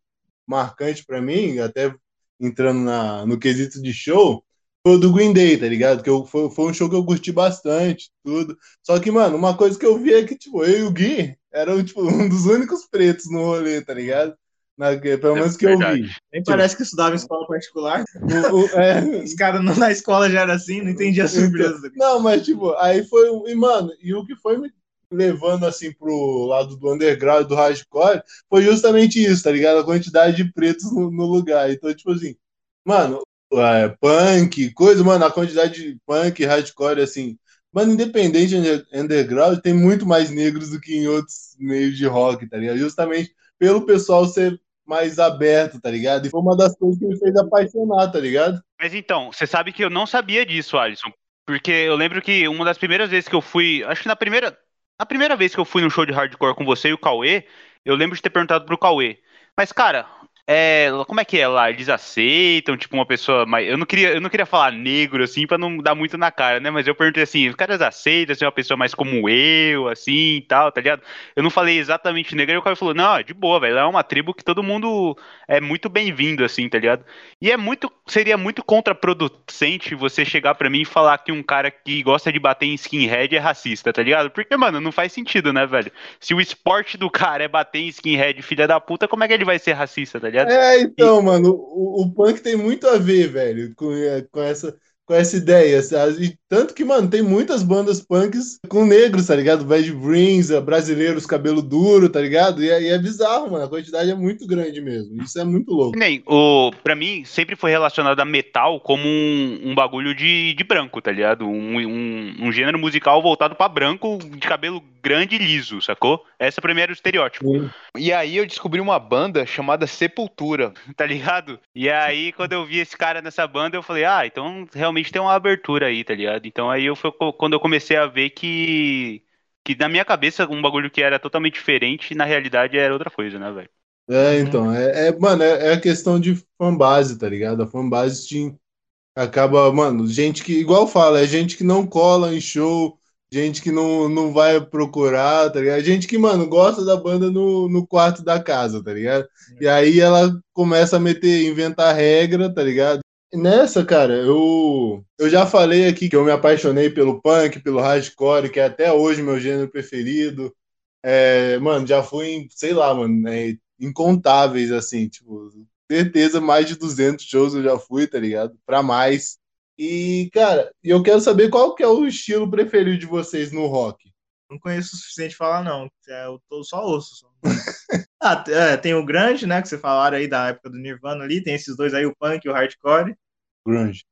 marcante pra mim, até entrando na, no quesito de show, foi o do Green Day, tá ligado? Que eu, foi, foi um show que eu curti bastante, tudo. Só que, mano, uma coisa que eu vi é que, tipo, eu e o Gui eram, tipo, um dos únicos pretos no rolê, tá ligado? Na, pelo menos que eu vi. Nem parece que estudava em escola particular. O- o- é, Os caras não- na escola já era assim, não entendi a surpresa. Não, mas tipo, aí foi. um- E, mano, e o que foi me levando assim pro lado do underground, do hardcore, foi justamente isso, tá ligado? A quantidade de pretos no, no lugar. Então, tipo assim, mano, é, punk, coisa, mano, a quantidade de punk, hardcore, assim. Mano, independente de under- underground, tem muito mais negros do que em outros meios de rock, tá ligado? Justamente pelo pessoal ser mais aberto, tá ligado? E foi uma das coisas que me fez apaixonar, tá ligado? Mas então, você sabe que eu não sabia disso, Alisson. Porque eu lembro que uma das primeiras vezes que eu fui. Acho que na primeira. a primeira vez que eu fui num show de hardcore com você e o Cauê, eu lembro de ter perguntado pro Cauê. Mas, cara, é, como é que é lá? Eles aceitam, tipo, uma pessoa mais. Eu não queria, eu não queria falar negro, assim, pra não dar muito na cara, né? Mas eu perguntei assim: os caras aceitam ser uma pessoa mais como eu, assim e tal, tá ligado? Eu não falei exatamente negro, e o cara falou: não, de boa, velho. É uma tribo que todo mundo é muito bem-vindo, assim, tá ligado? E é muito. Seria muito contraproducente você chegar pra mim e falar que um cara que gosta de bater em skinhead é racista, tá ligado? Porque, mano, não faz sentido, né, velho? Se o esporte do cara é bater em skinhead, filha da puta, como é que ele vai ser racista, tá ligado? Ligado? É, então, e... mano, o, o punk tem muito a ver, velho, com, é, com essa com essa ideia. E tanto que, mano, tem muitas bandas punks com negros, tá ligado? Bad Brains, brasileiros, cabelo duro, tá ligado? E, e, é bizarro, mano. A quantidade é muito grande mesmo. Isso é muito louco. Nem, o, pra mim, sempre foi relacionado a metal como um, um bagulho de, de branco, tá ligado? Um, um, um gênero musical voltado para branco, de cabelo grande e liso, sacou? Essa pra mim era o estereótipo. Sim. E aí eu descobri uma banda chamada Sepultura, tá ligado? E aí, quando eu vi esse cara nessa banda, eu falei, ah, então realmente realmente tem uma abertura aí, tá ligado? Então aí eu foi quando eu comecei a ver que que na minha cabeça um bagulho que era totalmente diferente, na realidade era outra coisa, né, velho? É, então, é, é mano, é, é, a questão de fanbase, tá ligado? A fanbase te acaba, mano, gente que, igual fala, é gente que não cola em show, gente que não, não vai procurar, tá ligado? Gente que, mano, gosta da banda no, no quarto da casa, tá ligado? E aí ela começa a meter, inventar regra, tá ligado? Nessa, cara, eu, eu já falei aqui que eu me apaixonei pelo punk, pelo hardcore, que é até hoje meu gênero preferido. É, mano, já fui em, sei lá, mano, né, incontáveis, assim, tipo, certeza mais de 200 shows eu já fui, tá ligado? Pra mais. E, cara, eu quero saber qual que é o estilo preferido de vocês no rock. Não conheço o suficiente falar, não. É, eu tô só osso. Só. ah, é, tem o grunge, né, que você falaram aí da época do Nirvana ali. Tem esses dois aí, o punk e o hardcore. Grunge.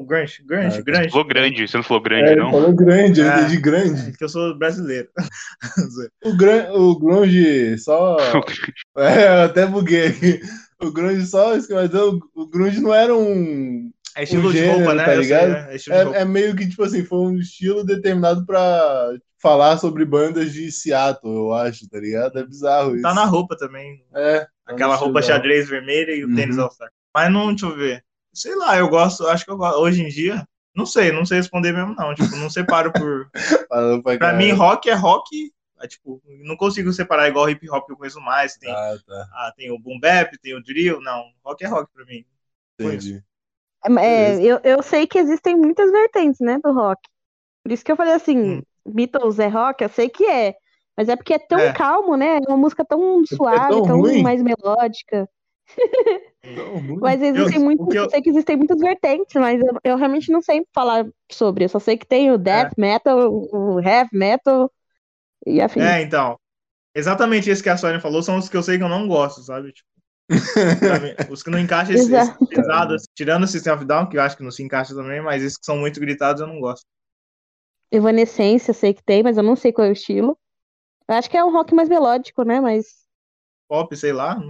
O grunge, grunge, ah, grunge. Você falou grande, você não falou grande, é, não? Falou grande, eu é, entendi grande. É que eu sou brasileiro. o, grunge, o grunge só... é, eu até buguei aqui. O grunge só... Mas o, o grunge não era um... É estilo um gênero, de roupa, né? Tá ligado? Sei, é, é, é, meio que, tipo assim, foi um estilo determinado pra falar sobre bandas de Seattle, eu acho, tá ligado? É bizarro isso. Tá na roupa também. É. Aquela roupa xadrez vermelha e o uhum. tênis all-star. Mas não, deixa eu ver. Sei lá, eu gosto, acho que eu gosto. Hoje em dia, não sei, não sei responder mesmo, não. Tipo, não separo por. pra, pra mim, rock é rock. É, tipo, não consigo separar igual hip hop que eu conheço mais. Tem, ah, tá. ah, tem o boom bap, tem o drill. Não, rock é rock pra mim. Entendi. É, é eu, eu sei que existem muitas vertentes, né, do rock. Por isso que eu falei assim, hum. Beatles é rock, eu sei que é. Mas é porque é tão é. calmo, né? É uma música tão é suave, é tão, tão mais melódica. Mas existem eu, muitos, eu... eu... sei que existem muitas vertentes, mas eu, eu, realmente não sei falar sobre. Eu só sei que tem o death é. metal, o heavy metal e afim. É, então. Exatamente isso que a Sônia falou são os que eu sei que eu não gosto, sabe? Tipo, os que não encaixam esse, esse pesado, tirando o System of Down, que eu acho que não se encaixa também, mas esses que são muito gritados eu não gosto. Evanescência, sei que tem, mas eu não sei qual é o estilo. Eu acho que é um rock mais melódico, né? Mas. Pop, sei lá,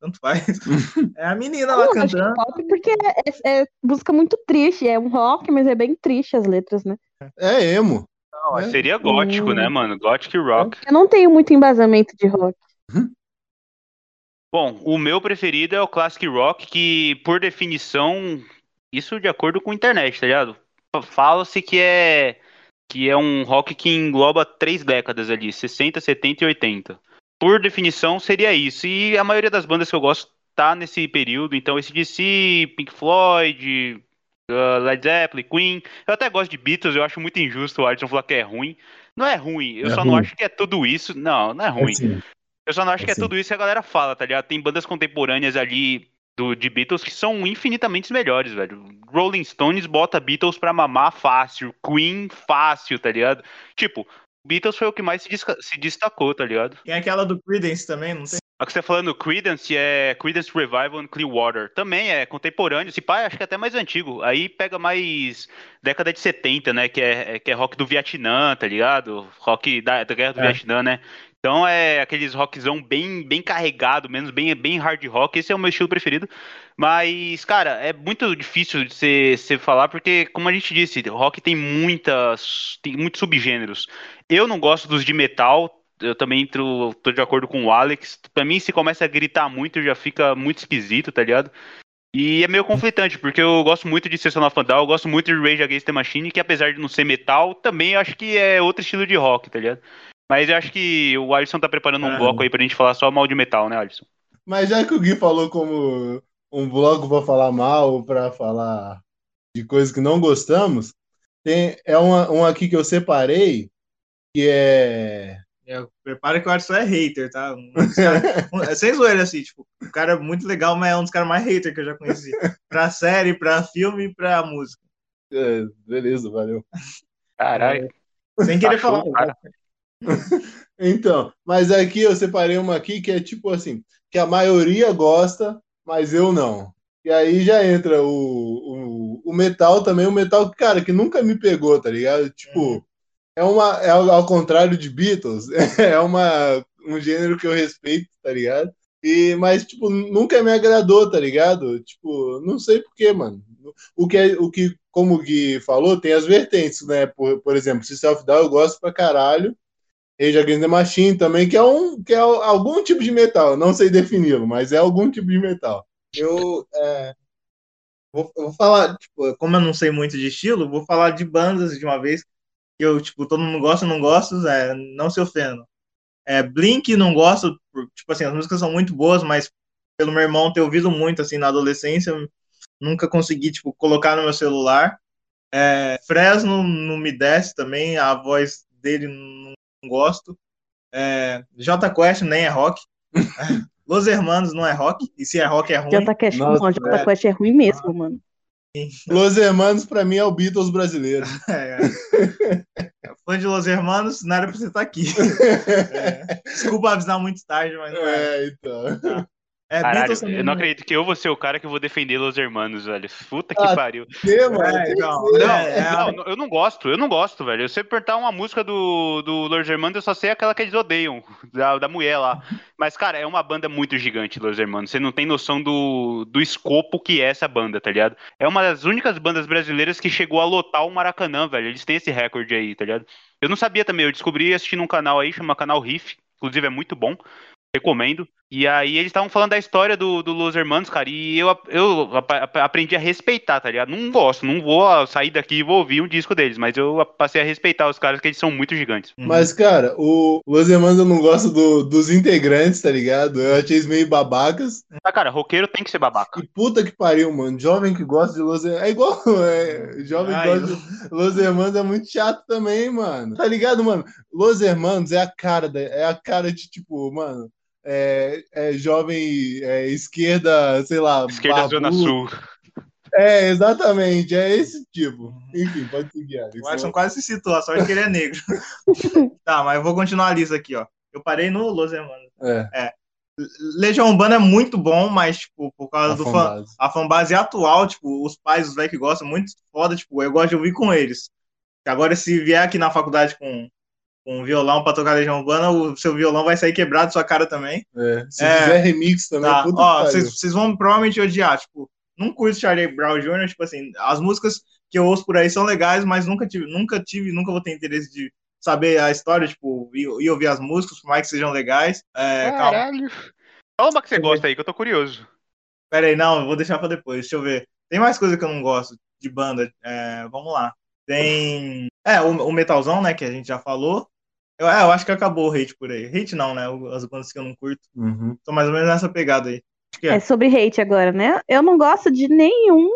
tanto faz. É a menina lá cantando. pop porque é, é, é, música muito triste, é um rock, mas é bem triste as letras, né? É emo. Não, é. seria gótico, hum. né, mano? Gothic rock. Eu não tenho muito embasamento de rock. Uhum. Bom, o meu preferido é o classic rock, que por definição, isso de acordo com a internet, tá ligado? Fala-se que é que é um rock que engloba três décadas ali, 60, 70 e 80. Por definição, seria isso. E a maioria das bandas que eu gosto tá nesse período. Então, esse DC, Pink Floyd, uh, Led Zeppelin, Queen. Eu até gosto de Beatles, eu acho muito injusto o Alisson falar que é ruim. Não é ruim, eu é só ruim. não acho que é tudo isso. Não, não é ruim. É eu só não acho é que é tudo isso que a galera fala, tá ligado? Tem bandas contemporâneas ali do, de Beatles que são infinitamente melhores, velho. Rolling Stones bota Beatles pra mamar fácil, Queen fácil, tá ligado? Tipo, Beatles foi o que mais se, se destacou, tá ligado? Tem aquela do Creedence também, não tem? A que você tá falando, Creedence é Creedence Revival and Clearwater. Também é contemporâneo. Esse pai acho que é até mais antigo. Aí pega mais década de 70, né? Que é, que é rock do Vietnã, tá ligado? Rock da, da guerra do é. Vietnã, né? Então é aqueles rockzão bem, bem carregado, menos bem, bem hard rock. Esse é o meu estilo preferido. Mas, cara, é muito difícil de você, falar, porque, como a gente disse, rock tem muitas. tem muitos subgêneros. Eu não gosto dos de metal. Eu também entro, tô de acordo com o Alex. Pra mim, se começa a gritar muito, já fica muito esquisito, tá ligado? E é meio conflitante, porque eu gosto muito de System of Down, eu gosto muito de Rage Against the Machine, que apesar de não ser metal, também acho que é outro estilo de rock, tá ligado? Mas eu acho que o Alisson tá preparando um É. bloco aí pra gente falar só mal de metal, né, Alisson? Mas já que o Gui falou como um bloco pra falar mal, pra falar de coisas que não gostamos, tem é uma, um aqui que eu separei, que é. É, prepara que o Alisson é hater, tá? Um cara- um- é sem zoeira, assim, tipo, o cara é muito legal, mas é um dos caras mais hater que eu já conheci. Pra série, pra filme e pra música. é, beleza, valeu. Caralho. Sem querer Achou, falar. cara. Então, mas aqui eu separei uma aqui que é tipo assim, que a maioria gosta, mas eu não. E aí já entra o, o, o metal também, o metal, cara, que nunca me pegou, tá ligado? Tipo, é uma. É ao, contrário de Beatles, é uma, um gênero que eu respeito, tá ligado? E, mas, tipo, nunca me agradou, tá ligado? Tipo, não sei porquê, mano. O que, é, o que, como o Gui falou, tem as vertentes, né? Por, por exemplo, System of Down eu gosto pra caralho. Rage Against the Machine também, que é, um, que é algum tipo de metal, não sei defini-lo, mas é algum tipo de metal. Eu, é, vou, vou falar, tipo, como eu não sei muito de estilo, vou falar de bandas de uma vez que eu, tipo, todo mundo gosta, não gosto, é, não se ofendo. É, Blink não gosto, tipo assim, as músicas são muito boas, mas pelo meu irmão ter ouvido muito, assim, na adolescência, nunca consegui, tipo, colocar no meu celular. É, Fresno não me desce também, a voz dele não gosto. É, J Quest nem é rock. Los Hermanos não é rock, e se é rock é ruim. Jota Quest, Nossa, não, Jota é. Quest é ruim mesmo, mano. Los Hermanos, pra mim, é o Beatles brasileiro. É. Fã de Los Hermanos, não era pra você estar aqui. É. Desculpa avisar muito tarde, mas é. É, então. É, Caralho, eu não acredito que eu vou ser o cara que vou defender Los Hermanos, velho. Puta que Ah, pariu. É, mano, É, que não, não, é, Não, não, eu não gosto, eu não gosto, velho. Se você perguntar uma música do, do Los Hermanos, eu só sei aquela que eles odeiam, da, da mulher lá. Mas, cara, é uma banda muito gigante, Los Hermanos. Você não tem noção do, do escopo que é essa banda, tá ligado? É uma das únicas bandas brasileiras que chegou a lotar o Maracanã, velho. Eles têm esse recorde aí, tá ligado? Eu não sabia também, eu descobri assistindo um canal aí, chama Canal Riff. Inclusive é muito bom. Recomendo. E aí eles estavam falando da história do, do Los Hermanos, cara, e eu, eu ap- ap- aprendi a respeitar, tá ligado? Não gosto, não vou ah, sair daqui e vou ouvir um disco deles, mas eu passei a respeitar os caras, que eles são muito gigantes. Uhum. Mas, cara, o Los Hermanos eu não gosto do- dos integrantes, tá ligado? Eu achei eles meio babacas. Ah, cara, roqueiro tem que ser babaca. E puta que pariu, mano. Jovem que gosta de Los Hermanos. É igual. É, jovem que Ai, gosta de Los Hermanos é muito chato também, mano. Tá ligado, mano? Los Hermanos é a cara, da, é a cara de tipo, mano. É, é jovem é, esquerda, sei lá. Esquerda babu. Zona Sul. É, exatamente. É esse tipo. Enfim, pode seguir. O Alisson quase se citou, a sorte que ele é negro. tá, mas eu vou continuar a lista aqui, ó. Eu parei no Los Hermanos. É, Legião Urbana é muito bom, mas, tipo, por causa a do fã, fanbase. a fanbase atual, tipo, os pais, os velhos que gostam, muito foda, tipo, eu gosto de ouvir com eles. Agora, se vier aqui na faculdade com um violão pra tocar Legião Urbana, o seu violão vai sair quebrado sua cara também. É, Se É. fizer remix também, Tá? Ó, vocês vão provavelmente odiar, tipo, não curto Charlie Brown Jr., tipo assim, as músicas que eu ouço por aí são legais, mas nunca tive, nunca tive, nunca vou ter interesse de saber a história, tipo, e, e ouvir as músicas, por mais que sejam legais. É, calma. Caralho. Fala uma que você gosta aí, que eu tô curioso. Pera aí, não, eu vou deixar pra depois. Deixa eu ver. Tem mais coisa que eu não gosto de banda. É, vamos lá. Tem. É, o, o Metalzão, né, que a gente já falou. Eu, é, eu acho que acabou o hate por aí. Hate não, né? o- As bandas que eu não curto. Uhum. Tô mais ou menos nessa pegada aí. É. É sobre hate agora, né? Eu não gosto de nenhum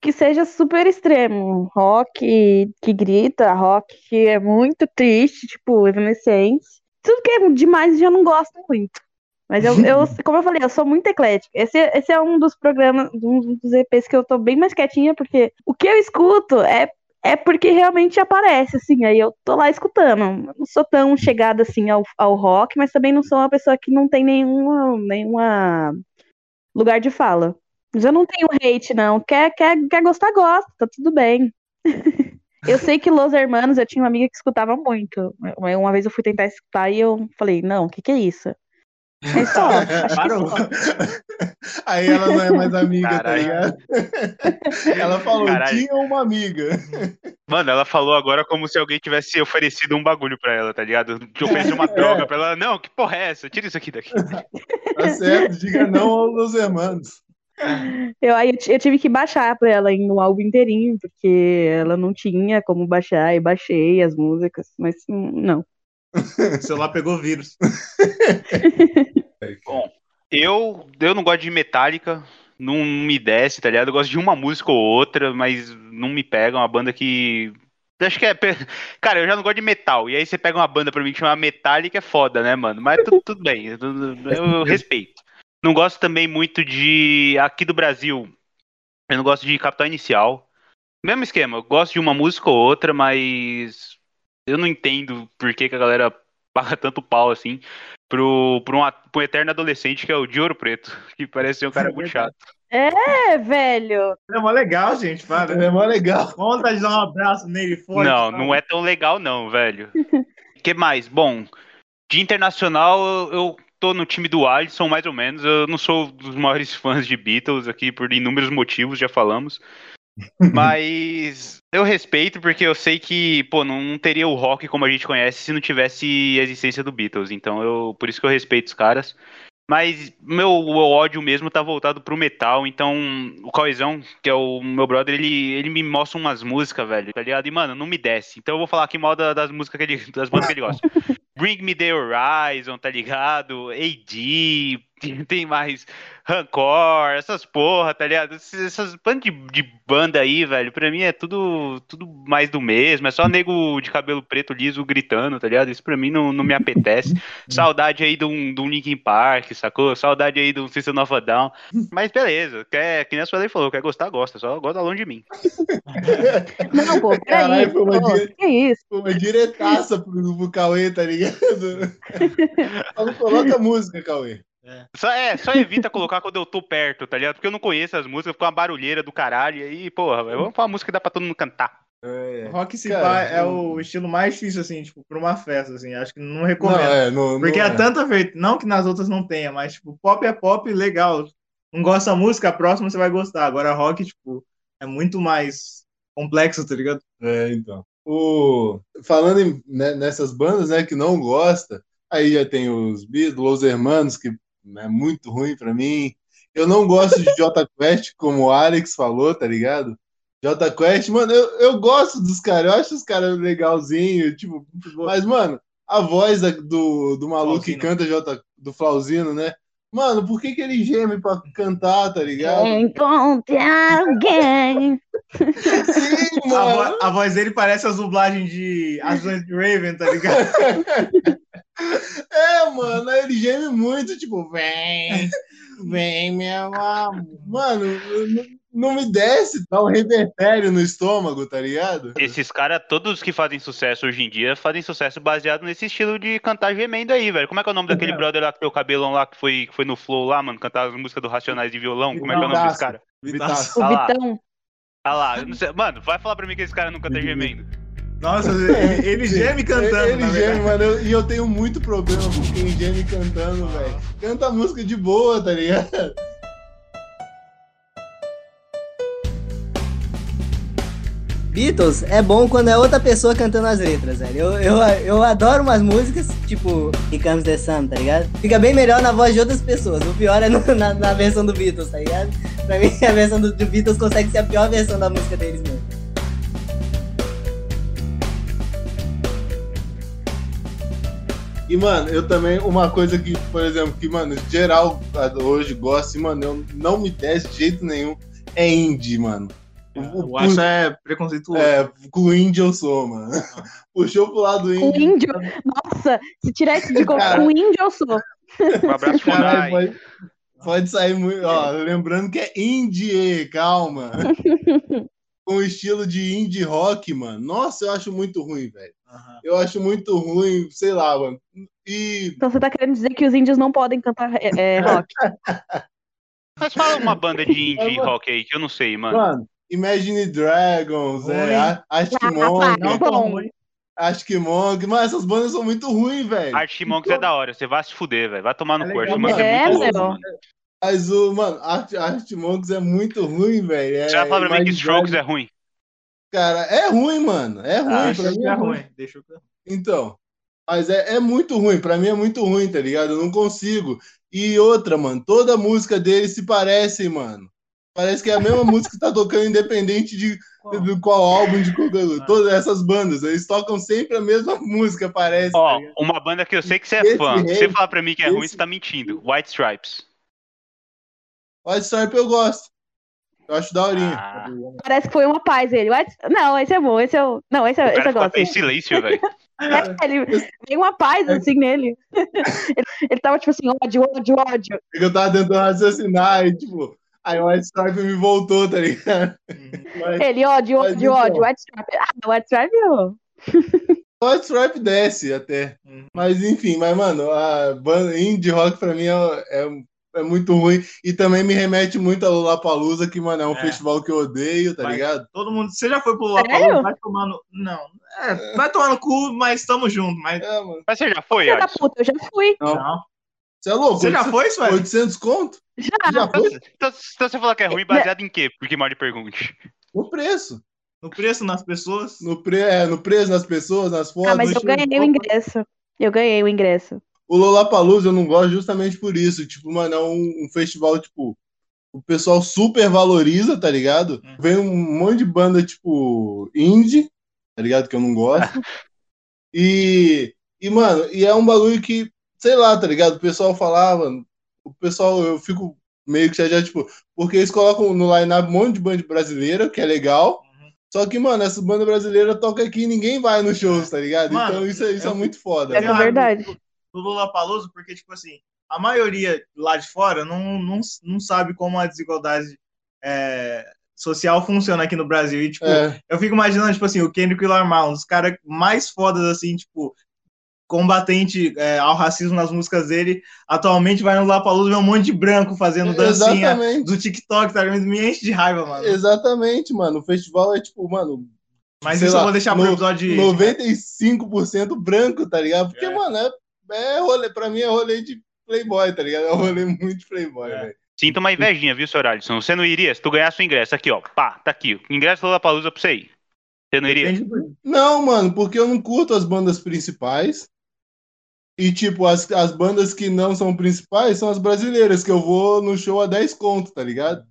que seja super extremo. Rock que grita, rock que é muito triste, tipo Evanescence. Tudo que é demais eu já não gosto muito. Mas eu, eu, como eu falei, eu sou muito eclética. Esse, esse é um dos programas, um dos EPs que eu tô bem mais quietinha, porque o que eu escuto é, é porque realmente aparece, assim, aí eu tô lá escutando. Não sou tão chegada assim ao, ao rock, mas também não sou uma pessoa que não tem nenhuma, nenhuma lugar de fala. Mas eu não tenho hate, não. Quer, quer, quer gostar, gosta, tá tudo bem. Eu sei que Los Hermanos, eu tinha uma amiga que escutava muito. Uma vez eu fui tentar escutar e eu falei, não, o que que é isso? É só, acho que Parou. só. Aí ela não é mais amiga, tá Caralho. ligado? Ela falou, Caralho. tinha uma amiga. Mano, ela falou agora como se alguém tivesse oferecido um bagulho pra ela, tá ligado? Te ofereceu uma droga pra ela. Não, que porra é essa? Tira isso aqui daqui. Tá certo, diga não aos Los Hermanos. Eu, aí eu, ti- eu tive que baixar pra ela em um álbum inteirinho, porque ela não tinha como baixar, e baixei as músicas, mas não. O celular pegou vírus. Bom, eu, eu não gosto de Metallica, não me desce, tá ligado? Eu gosto de uma música ou outra, mas não me pega. É uma banda que. Acho que é. Cara, eu já não gosto de metal. E aí você pega uma banda pra mim que chama Metallica, é foda, né, mano? Mas tudo, tudo bem, eu, eu- eu respeito. Não gosto também muito de. Aqui do Brasil, eu não gosto de Capital Inicial. Mesmo esquema, eu gosto de uma música ou outra, mas eu não entendo por que, que a galera paga tanto pau assim pro, pro, um, pro eterno adolescente que é o de Ouro Preto, que parece ser um cara muito chato. É, velho. É mó legal, gente. Para. É mó legal. Vontade de dar um abraço nele forte. Não, não é tão legal não, velho. que mais? Bom, de internacional eu, eu tô no time do Alisson, mais ou menos. Eu não sou dos maiores fãs de Beatles aqui por inúmeros motivos, já falamos. Mas eu respeito porque eu sei que, pô, não teria o rock como a gente conhece se não tivesse a existência do Beatles. Então, eu, por isso que eu respeito os caras. Mas meu, ódio mesmo tá voltado pro metal. Então, o Cauezão, que é o meu brother, ele, ele me mostra umas músicas, velho, tá ligado? E, mano, não me desce. Então eu vou falar aqui mal da- das músicas que ele, das bandas que ele gosta. Bring Me The Horizon, tá ligado? AD, tem- tem mais Rancor, essas porra, tá ligado? Essas bandas de, de banda aí, velho, pra mim é tudo, tudo mais do mesmo. É só nego de cabelo preto liso gritando, tá ligado? Isso pra mim não, não me apetece. Saudade aí de um, de um Linkin Park, sacou? Saudade aí de um System of a Down. Mas beleza, quer, que nem a Sueli falou, quer gostar, gosta, só gosta longe de mim. Não, pô, peraí. Caralho, foi uma pô, dia- que isso? Foi uma diretaça pro, pro Cauê, tá ligado? Só não coloca música, Cauê. Só, é, só evita colocar quando eu tô perto, tá ligado? Porque eu não conheço as músicas, fica uma barulheira do caralho. E aí, porra, velho, vamos pra uma música que dá pra todo mundo cantar. É. Rock se Cara, pá é eu- o estilo mais difícil, assim, tipo, pra uma festa, assim. Acho que não Não, recomendo. é, não, Porque não é tanta vez, não que nas outras não tenha, mas, tipo, pop é pop, legal. Não gosta da música, a próxima você vai gostar. Agora, rock, tipo, é muito mais complexo, tá ligado? É, então. O... Falando em- né, nessas bandas, né, que não gosta, aí já tem os Beatles, Los Hermanos, que é muito ruim pra mim. Eu não gosto de Jota Quest, como o Alex falou, tá ligado? Jota Quest, mano, eu, eu gosto dos caras, eu acho os caras legalzinhos, tipo, mas, mano, a voz da- do, do maluco que Flauzino. canta Jota, do Flauzino, né? Mano, por que, que ele geme pra cantar, tá ligado? Encontre alguém. Sim, A, mano. vo- a voz dele parece as dublagens de de Raven, tá ligado? É, mano, ele geme muito, tipo, vem, vem, meu amor. Mano, não, não me desce, dá um revertério no estômago, tá ligado? Esses caras, todos que fazem sucesso hoje em dia, fazem sucesso baseado nesse estilo de cantar gemendo aí, velho. Como é que é o nome daquele brother lá que tem o cabelão lá, que foi, que foi no Flow lá, mano, cantar as músicas do Racionais de violão? Como é que é o nome desse cara? Vitaço. O Ah lá. Vitão. Ah lá. Mano, vai falar pra mim que esse cara não canta gemendo. Nossa, ele, ele geme cantando, Ele na geme, mano, eu- e eu tenho muito problema com quem geme cantando, velho. Canta música de boa, tá ligado? Beatles é bom quando é outra pessoa cantando as letras, velho. Eu, eu, eu adoro umas músicas, tipo Here Comes the Sun, tá ligado? Fica bem melhor na voz de outras pessoas. O pior é no- na, na versão do Beatles, tá ligado? Pra mim, a versão do, do Beatles consegue ser a pior versão da música deles mesmo. E, mano, eu também, uma coisa que, por exemplo, que, mano, geral hoje gosta, e, mano, eu não me desce de jeito nenhum, é indie, mano. O- acho é preconceituoso. É, com o indie eu sou, mano. Puxou pro lado Com indie. índio. Nossa, se tirar esse de Cara. com índio, eu sou. Um abraço Caralho, pode, pode sair muito. Ó, lembrando que é indie, calma. Com o estilo de indie rock, mano. Nossa, eu acho muito ruim, velho. Aham. Eu acho muito ruim, sei lá, mano. E. Então você tá querendo dizer que os índios não podem cantar é, é, rock. Mas fala uma banda de indie É, rock aí, que eu não sei, mano. Mano, Imagine Dragons, Ruim. é, Ah, Não É bom. ruim. Arctic Monkeys, mas essas bandas são muito ruins, velho. Arctic Monkeys é da hora, você vai se fuder, velho. Vai tomar no É cu, Monkeys é É, muito mano. Mas o, mano, Art, Art Monks é muito ruim, velho. É, vai falar pra mim que Strokes é ruim. Cara, é ruim, mano. É ruim, Ah, pra mim é é ruim. ruim. Deixa eu ver. Então, mas é, é muito ruim, pra mim é muito ruim, tá ligado? Eu não consigo. E outra, mano, toda música deles se parecem, mano. Parece que é a mesma música que tá tocando independente de do qual álbum, de qual, todas essas bandas. Eles tocam sempre a mesma música, parece. tá Ó, ligado? uma banda que eu sei que você é Esse fã. Se você falar pra mim que é ruim, esse- você tá mentindo. White Stripes. White Stripe eu gosto. Eu acho daorinha. Ah, Parece que foi uma paz ele. What? Não, esse é bom, esse eu. Não, esse, o eu- esse eu ficou gosto. em silêncio, velho. É, ele veio uma paz assim nele. ele, ele tava tipo assim, ódio, ódio, ódio. Eu tava tentando raciocinar e, tipo, aí o White Stripe me voltou, tá ligado? Mas Ele, ódio, Mas ódio, então. ódio. White Stripe. Ah, White Stripe, White Stripe desce até. Uhum. Mas enfim, mas, mano, a banda indie rock pra mim é, é, é muito ruim. E também me remete muito a Lollapalooza, que, mano, é um É. festival que eu odeio, tá Vai. ligado? Todo mundo. Você já foi pro? Lollapalooza? Vai tomar no. Não. É, vai tomar no cu, mas tamo junto. Mas. É, mano. Mas você já foi, Filho da puta, eu já fui. Não. Não. Você é louco? Você já 800 foi, Sueli? 800 conto? Já. Já foi? Então, então você fala que é ruim baseado em quê? Porque mal pergunte. No preço. No preço nas pessoas. No, pre, é, no preço, nas pessoas, nas fotos. Ah, mas eu de ganhei o ingresso. Eu ganhei o ingresso. O Lollapalooza eu não gosto justamente por isso. Tipo, mano, é um, um festival, tipo, o pessoal super valoriza, tá ligado? Hum. Vem um monte de banda, tipo, indie, tá ligado? Que eu não gosto. e, e, mano, e é um bagulho que, sei lá, tá ligado? O pessoal falava, o pessoal, eu fico meio que chateado, tipo, porque eles colocam no line-up um monte de banda brasileira, que é legal. Uhum. Só que, mano, essa banda brasileira toca aqui e ninguém vai nos shows, tá ligado? Mano, então isso, é- isso é, muito foda. É velho. verdade. do Lollapalooza, porque, tipo assim, a maioria lá de fora não, não, não sabe como a desigualdade é, social funciona aqui no Brasil. E, tipo, É. eu fico imaginando, tipo assim, o Kendrick Lamar, um dos caras mais fodas, assim, tipo, combatente é, ao racismo nas músicas dele, atualmente vai no Lollapalooza ver um monte de branco fazendo dancinha Exatamente. do TikTok, tá ligado? Me enche de raiva, mano. Exatamente, mano. O festival é tipo, mano, Mas isso eu lá, vou deixar pro no- episódio de... 95% branco, tá ligado? Porque, É. mano, é, é rolê, pra mim é rolê de playboy, tá ligado? É um rolê muito playboy, É. velho. Sinta uma invejinha, viu, senhor Alisson? Você não iria? Se tu ganhasse o ingresso, aqui, ó. Pá, tá aqui. O ingresso do Lollapalooza pra você ir. Você não iria? Não, mano, porque eu não curto as bandas principais. E, tipo, as, as bandas que não são principais são as brasileiras, que eu vou no show a 10 conto, tá ligado?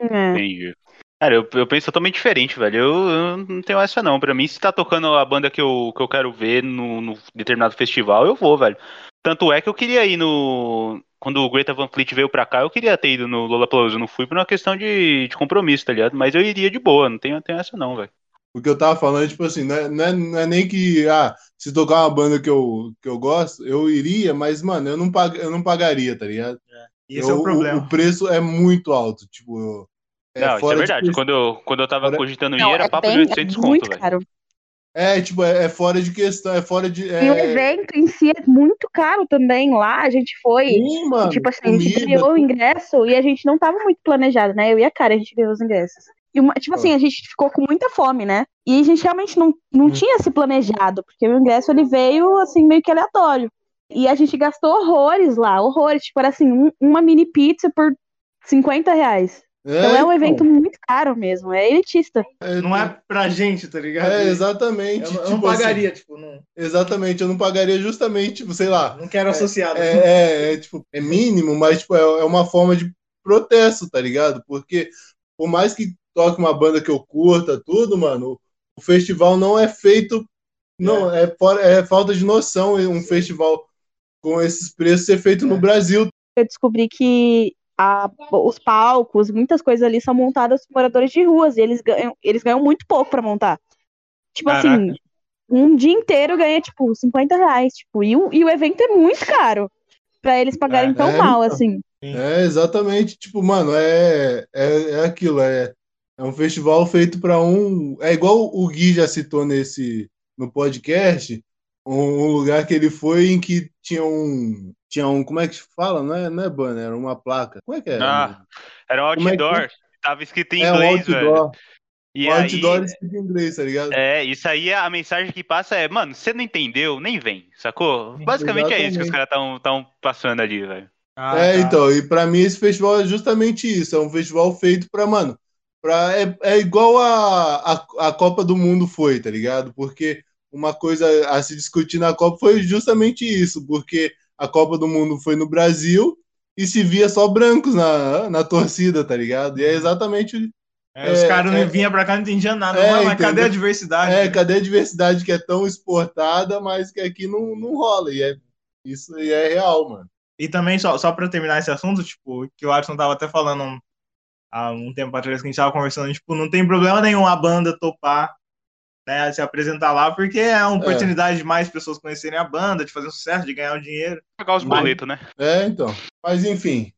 É. Entendi. Cara, eu, eu penso totalmente diferente, velho. Eu, eu não tenho essa não. Pra mim, se tá tocando a banda que eu, que eu quero ver no, no determinado festival, eu vou, velho. Tanto é que eu queria ir no. Quando o Greta Van Fleet veio pra cá, eu queria ter ido no Lollapalooza. Eu não fui por uma questão de, de compromisso, tá ligado? Mas eu iria de boa, não tenho, tenho essa não, velho. O que eu tava falando, tipo assim, não é, não é, não é nem que, ah, se tocar uma banda que eu, que eu gosto, eu iria, mas, mano, eu não, pag, eu não pagaria, tá ligado? Esse Eu- é o problema. O, preço é muito alto, tipo. É, não, isso é de verdade. questão- Quando eu, quando eu tava Fora- cogitando ir, Não, era é papo de bem- 800 é muito conto, velho. caro. É, tipo, é, é fora de questão, é fora de. E o É, evento em si é muito caro também lá. A gente foi. sim, mano. E, tipo assim, a gente comida, ganhou o ingresso e a gente não tava muito planejado, né? Eu e a cara, a gente ganhou os ingressos. E, uma- tipo assim, a gente ficou com muita fome, né? E a gente realmente não, não Hum. tinha se planejado, porque o ingresso ele veio, assim, meio que aleatório. E a gente gastou horrores lá, horrores. Tipo, era assim, um- uma mini pizza por 50 reais. Então é um evento muito caro mesmo, é elitista. Não é pra gente, tá ligado? É, exatamente. Eu, não- eu tipo não pagaria, assim, tipo, não, exatamente, eu não pagaria justamente, tipo, sei lá. não quero associado. É, é, é, tipo, é mínimo, mas tipo, é, é uma forma de protesto, tá ligado? Porque por mais que toque uma banda que eu curta, tudo, mano, o, o festival não é feito. Não, é, fora- é falta de noção um festival com esses preços ser feito no É. Brasil. Eu descobri que a- os palcos, muitas coisas ali são montadas por moradores de ruas e eles ganham, eles ganham muito pouco pra montar. Tipo Caraca. assim, um dia inteiro ganha, tipo, 50 reais. Tipo, e, o- e o evento é muito caro pra eles pagarem É, tão é, mal, então. É exatamente, tipo, mano, é, é, é aquilo, é, é um festival feito para um. É igual o Gui já citou nesse no podcast, um, um lugar que ele foi em que tinha um. Tinha um. Como é que fala? Não é, não é banner, era uma placa. Como é que é? Ah, era um Como é que outdoor. tava escrito em É um inglês, velho. outdoor. E o aí, outdoor escrito em inglês, tá ligado? é, isso aí, a mensagem que passa é, mano, você não entendeu, nem vem, sacou? Basicamente é isso que os caras tão passando ali, velho. Ah, é, tá. então, e pra mim esse festival é justamente isso. É um festival feito pra, mano, pra, é, é igual a, a, a Copa do Mundo foi, tá ligado? Porque uma coisa a se discutir na Copa foi justamente isso, porque a Copa do Mundo foi no Brasil e se via só brancos na, na torcida, tá ligado? E é exatamente. É, os é, caras é- não vinham pra cá, não entendiam nada. É, mas cadê a diversidade? É, cadê a diversidade que é tão exportada, mas que aqui não, não rola? E é, isso aí é real, mano. E também, só, só pra terminar esse assunto, tipo, que o Alisson tava até falando há um tempo atrás que a gente tava conversando, tipo, não tem problema nenhum a banda topar, né, se apresentar lá, porque é uma oportunidade de mais pessoas conhecerem a banda, de fazer um sucesso, de ganhar um dinheiro. Pagar os boletos, né? É, então. Mas enfim.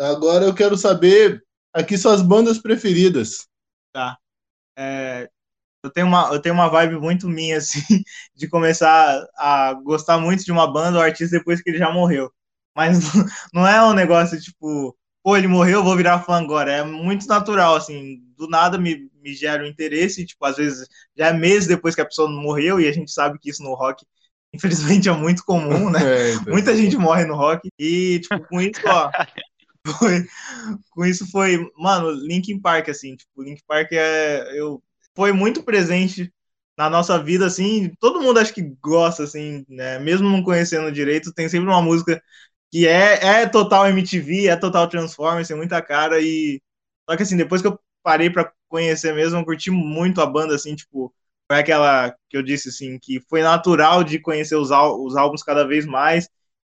Agora eu quero saber aqui suas bandas preferidas. É, eu, tenho uma, eu tenho uma vibe muito minha, assim, de começar a gostar muito de uma banda ou artista depois que ele já morreu. Mas não- é um negócio tipo, pô, ele morreu, eu vou virar fã agora. É muito natural, assim, do nada me, me gera um interesse, tipo, às vezes já é meses depois que a pessoa morreu, e a gente sabe que isso no rock, infelizmente, é muito comum, né? É, então. Muita gente morre no rock. E, tipo, com isso, ó. Foi, com isso foi, mano, Linkin Park, assim, tipo, Linkin Park é. Eu, foi muito presente na nossa vida, assim. Todo mundo acho que gosta, assim, né? Mesmo não conhecendo direito, tem sempre uma música que é, é total MTV, é total Transformers, tem muita cara. E. Só que assim, depois que eu parei pra conhecer mesmo, eu curti muito a banda, assim, tipo. Foi aquela que eu disse, assim, que foi natural de conhecer os, ál- os álbuns cada vez mais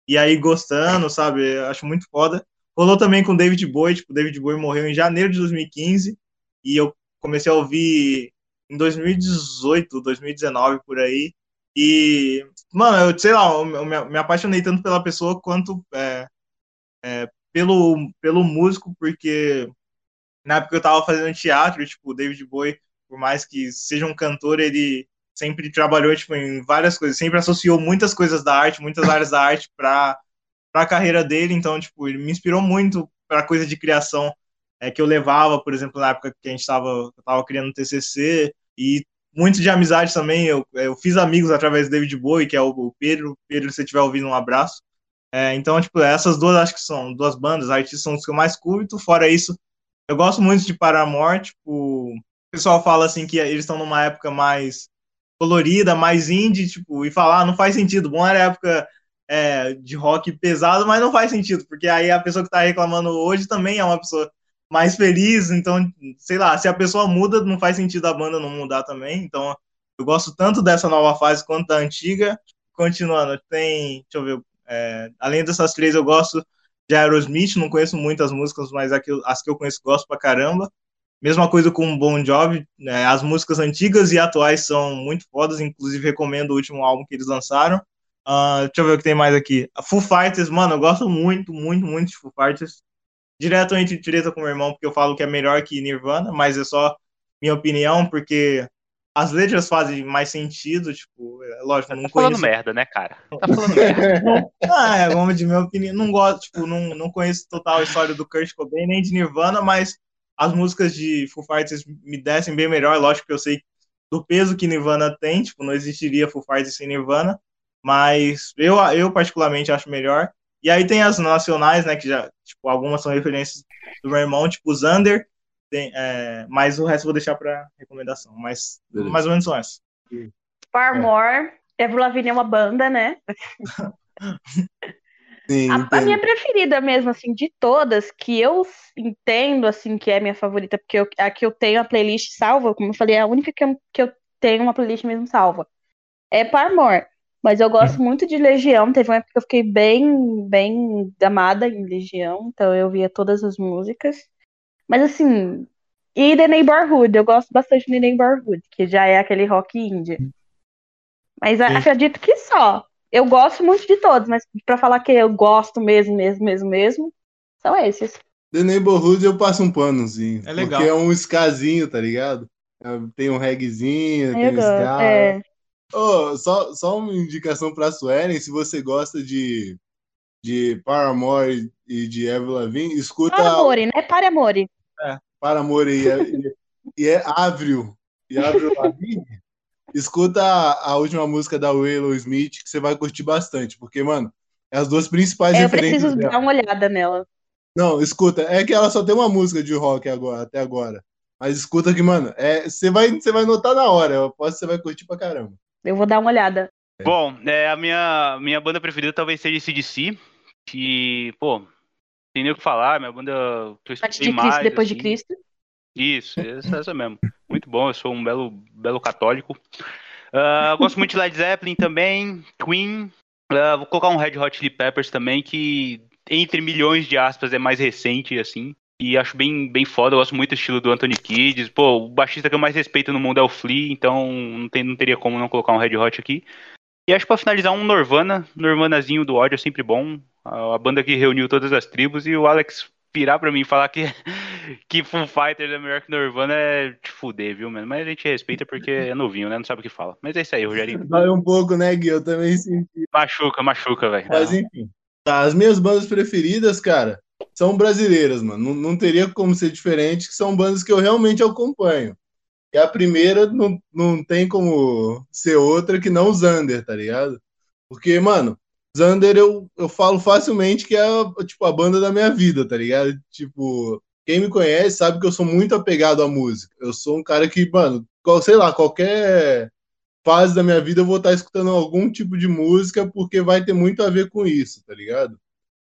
e aí gostando, sabe? Eu Acho muito foda. Rolou também com David Bowie, tipo, David Bowie morreu em janeiro de 2015 e eu comecei a ouvir em 2018, 2019 por aí. E, mano, eu sei lá, eu me, me apaixonei tanto pela pessoa quanto é, é, pelo, pelo músico, porque na época eu tava fazendo teatro, tipo, o David Bowie, por mais que seja um cantor, ele sempre trabalhou tipo, em várias coisas, sempre associou muitas coisas da arte, muitas áreas da arte para a carreira dele, então, tipo, ele me inspirou muito para coisa de criação é, que eu levava, por exemplo, na época que a gente estava tava criando o TCC, e muito de amizade também, eu, eu fiz amigos através do David Bowie, que é o, o Pedro, Pedro, se você estiver ouvindo, um abraço. É, então, tipo, essas duas acho que são duas bandas, artistas são os que eu mais curto, fora isso, eu gosto muito de Paramore, tipo, o pessoal fala assim que eles estão numa época mais colorida, mais indie, tipo, e falar, ah, não faz sentido. Bom, era época é, de rock pesado, mas não faz sentido, porque aí a pessoa que tá reclamando hoje também é uma pessoa mais feliz, então, sei lá, se a pessoa muda, não faz sentido a banda não mudar também. Então, eu gosto tanto dessa nova fase quanto da antiga. Continuando, tem, deixa eu ver, é, além dessas três, eu gosto de Aerosmith, não conheço muitas músicas, mas as que eu, conheço gosto pra caramba. Mesma coisa com Bon Jovi, né, as músicas antigas e atuais são muito fodas, inclusive recomendo o último álbum que eles lançaram. Uh, deixa eu ver o que tem mais aqui. Foo Fighters, mano, eu gosto muito, muito, muito de Foo Fighters. Direto entre treta com meu irmão, porque eu falo que é melhor que Nirvana, mas é só minha opinião, porque as letras fazem mais sentido, tipo, é lógico, não Tá falando conheço. merda, né, cara? Tá falando merda. Ah, é, como de minha opinião, não gosto, tipo, não, não conheço total a história do Kurt Cobain, nem de Nirvana, mas as músicas de Foo Fighters me descem bem melhor, lógico que eu sei do peso que Nirvana tem, tipo, não existiria Foo Fighters sem Nirvana, mas eu, eu particularmente acho melhor. E aí tem as nacionais, né, que já, tipo, algumas são referências do meu irmão, tipo, Zander, tem, é, mas o resto eu vou deixar pra recomendação, mas Beleza. mais ou menos são essas. Paramore, Avril Lavigne é uma banda, né? Sim, A, a minha preferida mesmo, assim, de todas, que eu entendo, assim, que é minha favorita, porque eu, a que eu tenho a playlist salva, como eu falei, é a única que eu, que eu tenho uma playlist mesmo salva, é Paramore. Mas eu gosto muito de Legião, teve uma época que eu fiquei bem, bem amada em Legião, então eu via todas as músicas. Mas, assim, e The Neighborhood, eu gosto bastante de The Neighborhood, que já é aquele rock indie. Mas a- Sim. acredito que só. Eu gosto muito de todos, mas pra falar que eu gosto mesmo, mesmo, mesmo, mesmo, são esses. The Neighborhood eu passo um panozinho. É legal. Porque é um skazinho, tá ligado? É, Tem um reggaezinho, tem Eu um ska. É. Ô, só, só uma indicação pra Suelen, se você gosta de, de Paramore e de Avril Lavigne, escuta Para amore, né? Para amore. Paramore e é, e é Avril, e Avril Lavigne, escuta a, a última música da Willow Smith, que você vai curtir bastante, porque, mano, é as duas principais É, eu preciso dela. dar uma olhada nela. Não, escuta, é que ela só tem uma música de rock agora, até agora. Mas escuta que, mano, é, você vai, você vai notar na hora, eu aposto que você vai curtir pra caramba. Eu vou dar uma olhada. Bom, é, a minha, minha banda preferida talvez seja CDC. Que, pô, tem nem o que falar, minha banda que eu de escutei Cristo, mais. depois de assim. Cristo. Isso, essa, essa mesmo. Muito bom, eu sou um belo, belo católico. Ah, gosto muito de Led Zeppelin também, Queen. Ah, vou colocar um Red Hot Chili Peppers também, que entre milhões de aspas é mais recente, assim. E acho bem, bem foda, eu gosto muito do estilo do Anthony Kidd. Pô, o baixista que eu mais respeito no mundo é o Flea, então não, tem, não teria como não colocar um Red Hot aqui. E acho que pra finalizar um Nirvana, Nirvanazinho do ódio é sempre bom. A, a banda que reuniu todas as tribos e o Alex virar pra mim e falar que, que Foo Fighters é melhor que Nirvana é te fuder, viu, mano? Mas a gente respeita porque é novinho, né? Não sabe o que fala. Mas é isso aí, Rogerinho. Dói um pouco, né, Gui? Eu também senti. Machuca, machuca, velho. Mas enfim. Tá, as minhas bandas preferidas, cara, são brasileiras, mano. Não, não teria como ser diferente, que são bandas que eu realmente acompanho. E a primeira não, não tem como ser outra que não Zander, tá ligado? Porque, mano, Zander eu, eu falo facilmente que é tipo, a banda da minha vida, tá ligado? Tipo, quem me conhece sabe que eu sou muito apegado à música. Eu sou um cara que, mano, qual- sei lá, qualquer fase da minha vida eu vou estar escutando algum tipo de música porque vai ter muito a ver com isso, tá ligado?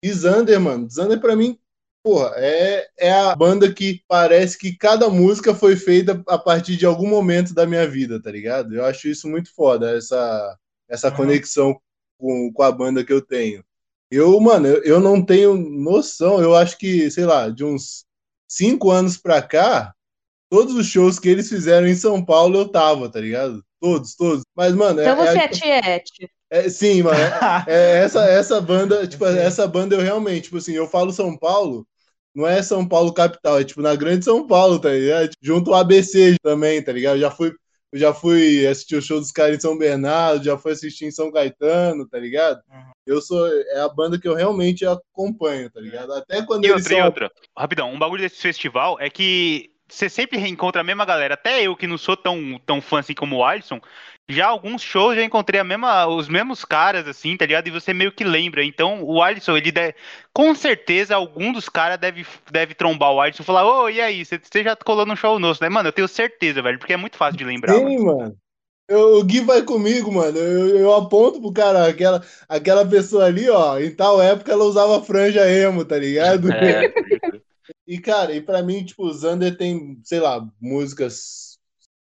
E Zander, mano, Zander pra mim, porra, é, é a banda que parece que cada música foi feita a partir de algum momento da minha vida, tá ligado? Eu acho isso muito foda, essa, essa Uhum. conexão com, com a banda que eu tenho. Eu, mano, eu, eu não tenho noção, eu acho que, sei lá, de uns cinco anos pra cá, todos os shows que eles fizeram em São Paulo eu tava, tá ligado? Todos, todos. Mas, mano, Então é, você é- é tiete. é, sim, mano. É, é essa, essa banda, tipo, essa banda eu realmente, tipo assim, eu falo São Paulo, não é São Paulo capital, é tipo na grande São Paulo, tá ligado? Junto ao ABC também, tá ligado? Eu já fui, eu já fui assistir o show dos caras em São Bernardo, já fui assistir em São Caetano, tá ligado? Uhum. Eu sou, é a banda que eu realmente acompanho, tá ligado? Até quando E eles outra, e são outra. Rapidão, um bagulho desse festival é que você sempre reencontra a mesma galera. Até eu que não sou tão, tão fã assim como o Alisson, já alguns shows já encontrei a mesma, os mesmos caras, assim, tá ligado? E você meio que lembra. Então, o Alisson, ele deve. Com certeza, algum dos caras deve, deve trombar o Alisson e falar: Ô, e aí? Você você já colou num show nosso, né? Mano, eu tenho certeza, velho, porque é muito fácil de lembrar. mano. Sim, mano. Eu- o Gui vai comigo, mano. Eu, eu aponto pro cara, aquela, aquela pessoa ali, ó, em tal época ela usava franja emo, tá ligado? É, E, cara, e pra mim, tipo, o Zander tem, sei lá, músicas.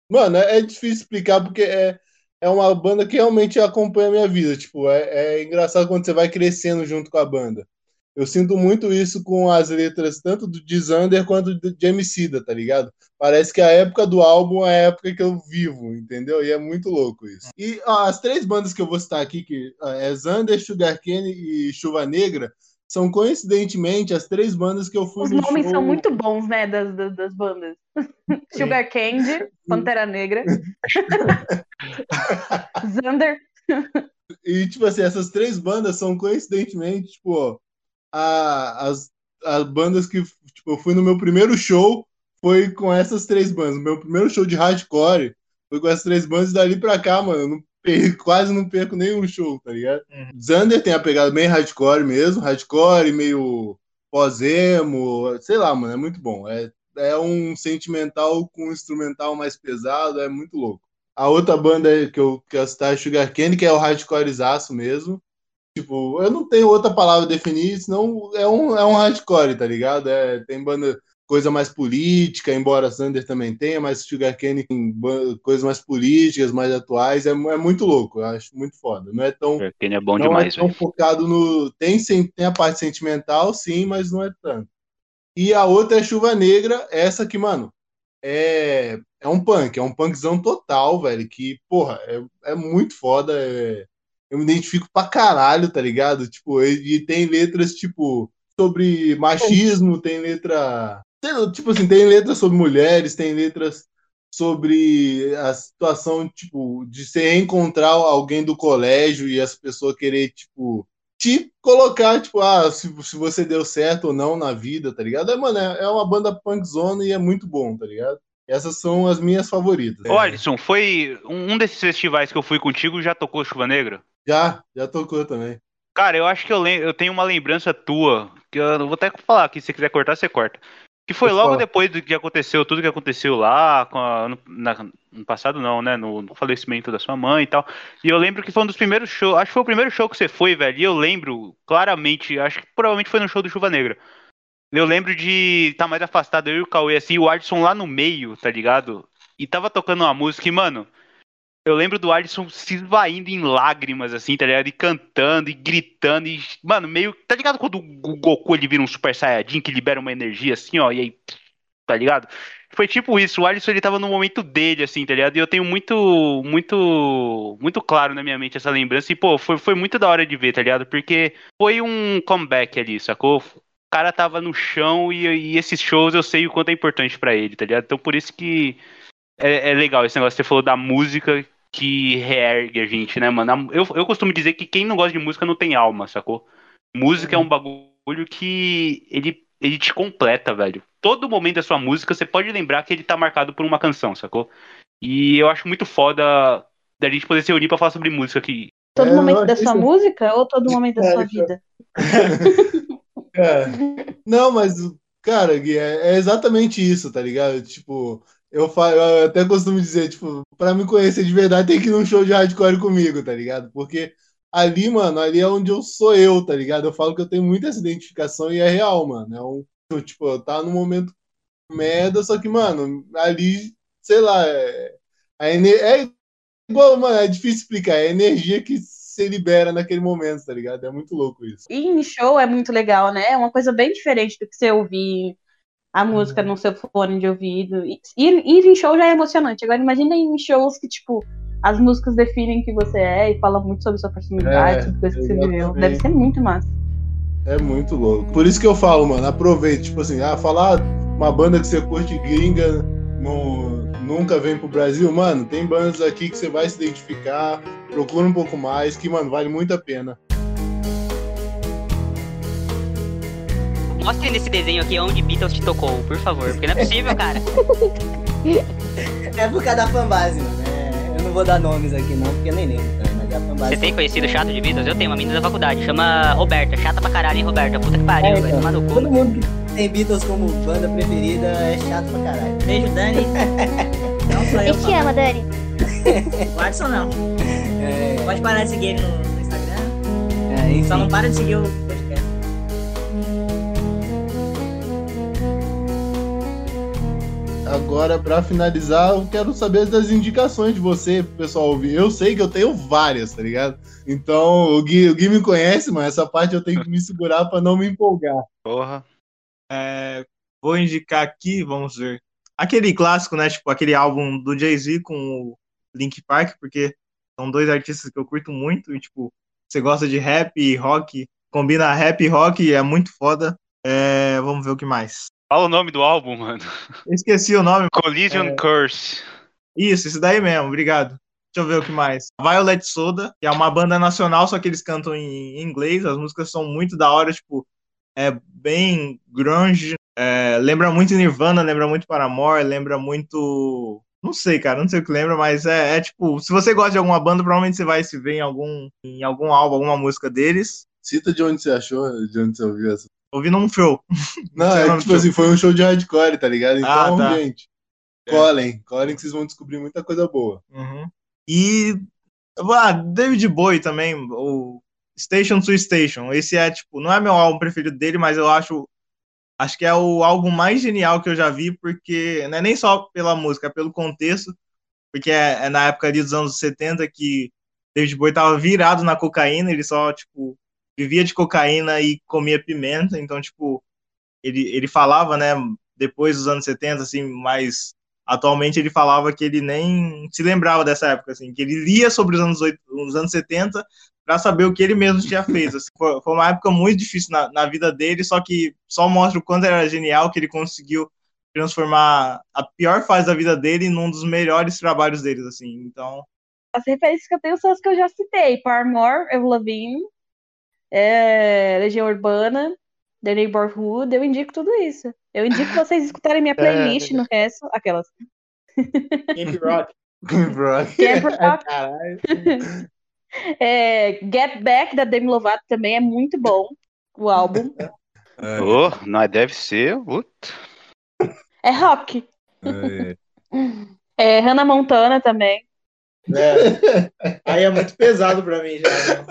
Mano, é, é difícil explicar porque é, é uma banda que realmente acompanha a minha vida. Tipo, é, é engraçado quando você vai crescendo junto com a banda. Eu sinto muito isso com as letras, tanto do de Zander quanto de Emicida, tá ligado? Parece que a época do álbum é a época que eu vivo, entendeu? E é muito louco isso. E ó, as três bandas que eu vou citar aqui, que é Zander, Sugarcane e Chuva Negra, são coincidentemente as três bandas que eu fui Os no nomes show. são muito bons, né, das, das, das bandas. Sugar Candy, Pantera Negra. Xander. E, tipo assim, essas três bandas são coincidentemente, tipo, a, as, as bandas que, tipo, eu fui no meu primeiro show foi com essas três bandas. Meu primeiro show de hardcore foi com essas três bandas e dali pra cá, mano, eu não quase não perco nenhum show, tá ligado? Uhum. Xander tem a pegada bem hardcore mesmo, hardcore, meio pós-emo, sei lá, mano, é muito bom. É, é um sentimental com um instrumental mais pesado, é muito louco. A outra banda que eu quero citar é Sugar Candy, que é o hardcorezaço mesmo. Tipo, eu não tenho outra palavra a definir, senão é um, é um hardcore, tá ligado? É, tem banda, coisa mais política, embora Sander também tenha, mas Sugar ba- coisas mais políticas, mais atuais, é, é muito louco, eu acho muito foda. Não é tão, Quem é bom não demais, é tão focado no. Tem, tem a parte sentimental, sim, mas não é tanto. E a outra é Chuva Negra, essa que, mano, é, é um punk, é um punkzão total, velho, que, porra, é, é muito foda. é- eu me identifico pra caralho, tá ligado? Tipo, e, e tem letras, tipo, sobre machismo, tem letra. Lá, Tipo assim, tem letras sobre mulheres, tem letras sobre a situação, tipo, de você encontrar alguém do colégio e as pessoas querer, tipo, te colocar, tipo, ah, se, se você deu certo ou não na vida, tá ligado? É, mano, é, é uma banda punk zone e é muito bom, tá ligado? Essas são as minhas favoritas. Ô, Alisson, foi um desses festivais que eu fui contigo já tocou Chuva Negra? Já, já tocou também. Cara, eu acho que eu, eu tenho uma lembrança tua, que eu vou até falar aqui, se você quiser cortar, você corta. Que foi logo depois do que aconteceu, tudo que aconteceu lá, com a- no, na- no passado não, né, no, no falecimento da sua mãe e tal. E eu lembro que foi um dos primeiros shows, acho que foi o primeiro show que você foi, velho, e eu lembro claramente, acho que provavelmente foi no show do Chuva Negra. Eu lembro de estar mais afastado, eu e o Cauê, assim, e o Adson lá no meio, tá ligado? E tava tocando uma música e, mano, eu lembro do Alisson se esvaindo em lágrimas, assim, tá ligado? E cantando e gritando e, mano, meio. Tá ligado quando o Goku ele vira um Super Saiyajin que libera uma energia assim, ó, e aí. Tá ligado? Foi tipo isso, o Alisson ele tava no momento dele, assim, tá ligado? E eu tenho muito, muito, muito claro na minha mente essa lembrança. E, pô, foi, foi muito da hora de ver, tá ligado? Porque foi um comeback ali, sacou? Cara tava no chão e, e esses shows eu sei o quanto é importante pra ele, tá ligado? Então por isso que é, é legal esse negócio que você falou da música que reergue a gente, né, mano? Eu, eu costumo dizer que quem não gosta de música não tem alma, sacou? Música é um bagulho que ele, ele te completa, velho. Todo momento da sua música você pode lembrar que ele tá marcado por uma canção, sacou? E eu acho muito foda da gente poder se unir pra falar sobre música aqui. Todo É, momento da sua isso- música ou todo momento da sua É, vida? Cara, não, mas, cara, Gui, é, é exatamente isso, tá ligado? Tipo, eu, fa- eu até costumo dizer, tipo, pra me conhecer de verdade tem que ir num show de hardcore comigo, tá ligado? Porque ali, mano, ali é onde eu sou eu, tá ligado? Eu falo que eu tenho muita essa identificação e é real, mano. É um, tipo, eu tá num momento merda, só que, mano, ali, sei lá, é, é igual, mano, é difícil explicar, é a energia que se libera naquele momento, tá ligado? É muito louco isso. E em show é muito legal, né? É uma coisa bem diferente do que você ouvir a música no seu fone de ouvido. E- Ir, em show já é emocionante. Agora imagina em shows que, tipo, as músicas definem quem você é e falam muito sobre sua personalidade, É, sobre coisas que você viveu. Deve ser muito massa. É muito louco. Por isso que eu falo, mano, aproveite. Tipo assim, ah, falar uma banda que você curte gringa no, nunca vem pro Brasil, mano, tem bandas aqui que você vai se identificar, procura um pouco mais, que, mano, vale muito a pena. Mostre nesse desenho aqui onde Beatles te tocou, por favor, porque não é possível, cara. É por causa da fanbase, mano. É, eu não vou dar nomes aqui não, porque eu nem lembro, cara, mas é a fanbase. Você tem conhecido chato de Beatles? Eu tenho uma menina da faculdade, chama Roberta. Chata pra caralho, hein, Roberta? Puta que pariu, É, velho. Tomar no cu. Todo mundo que tem Beatles como banda preferida é chato pra caralho. Beijo, Dani. Não sou eu, gente te ama, Dani. O Adson não. É, Pode parar de seguir ele no, Instagram. é. Só não para de seguir o Agora, pra finalizar, eu quero saber das indicações de você, pessoal. Eu sei que eu tenho várias, tá ligado? Então, o Gui, o Gui me conhece, mas essa parte eu tenho que me segurar pra não me empolgar. Porra. É, vou indicar aqui, vamos ver. Aquele clássico, né? Tipo, aquele álbum do Jay-Z com o Link Park, porque são dois artistas que eu curto muito. E, tipo, você gosta de rap e rock, combina rap e rock é muito foda. É, vamos ver o que mais. Fala o nome do álbum, mano. Eu esqueci o nome. Collision É. Curse. Isso, esse daí mesmo, obrigado. Deixa eu ver o que mais. Violet Soda, que é uma banda nacional, só que eles cantam em inglês. As músicas são muito da hora, tipo, é bem grunge. é, lembra muito Nirvana, lembra muito Paramore, lembra muito. Não sei, cara, não sei o que lembra, mas é, é tipo, se você gosta de alguma banda, provavelmente você vai se ver em algum, em algum álbum, alguma música deles. Cita de onde você achou, de onde você ouviu essa. Ouvindo um show. Não, é que, tipo show. assim, foi um show de hardcore, tá ligado? Então, Ah, tá. gente, É. colhem, colhem que vocês vão descobrir muita coisa boa. Uhum. E ah, David Bowie também, o Station to Station. Esse é tipo, não é meu álbum preferido dele, mas eu acho acho que é o álbum mais genial que eu já vi, porque não é nem só pela música, é pelo contexto, porque é, é na época ali dos anos 70 que David Bowie tava virado na cocaína, ele só tipo vivia de cocaína e comia pimenta, então tipo ele, ele falava, né, depois dos anos 70 assim, mais atualmente ele falava que ele nem se lembrava dessa época, assim, que ele lia sobre os anos, 8, os anos 70 para saber o que ele mesmo tinha feito. Assim. Foi, foi, uma época muito difícil na, na, vida dele, só que só mostra o quanto era genial que ele conseguiu transformar a pior fase da vida dele num dos melhores trabalhos deles, assim. Então, as referências que eu tenho são as que eu já citei: Paramore, Avril Lavigne, é, Legião Urbana, The Neighborhood, eu indico tudo isso. Eu indico vocês escutarem minha playlist no resto, aquelas. Camp Rock. Camp Rock, Caralho. é, Get Back, da Demi Lovato, também é muito bom, o álbum. Ô, não deve ser. Puta. É rock. É. É, Hannah Montana também. É. Aí é muito pesado pra mim já. né?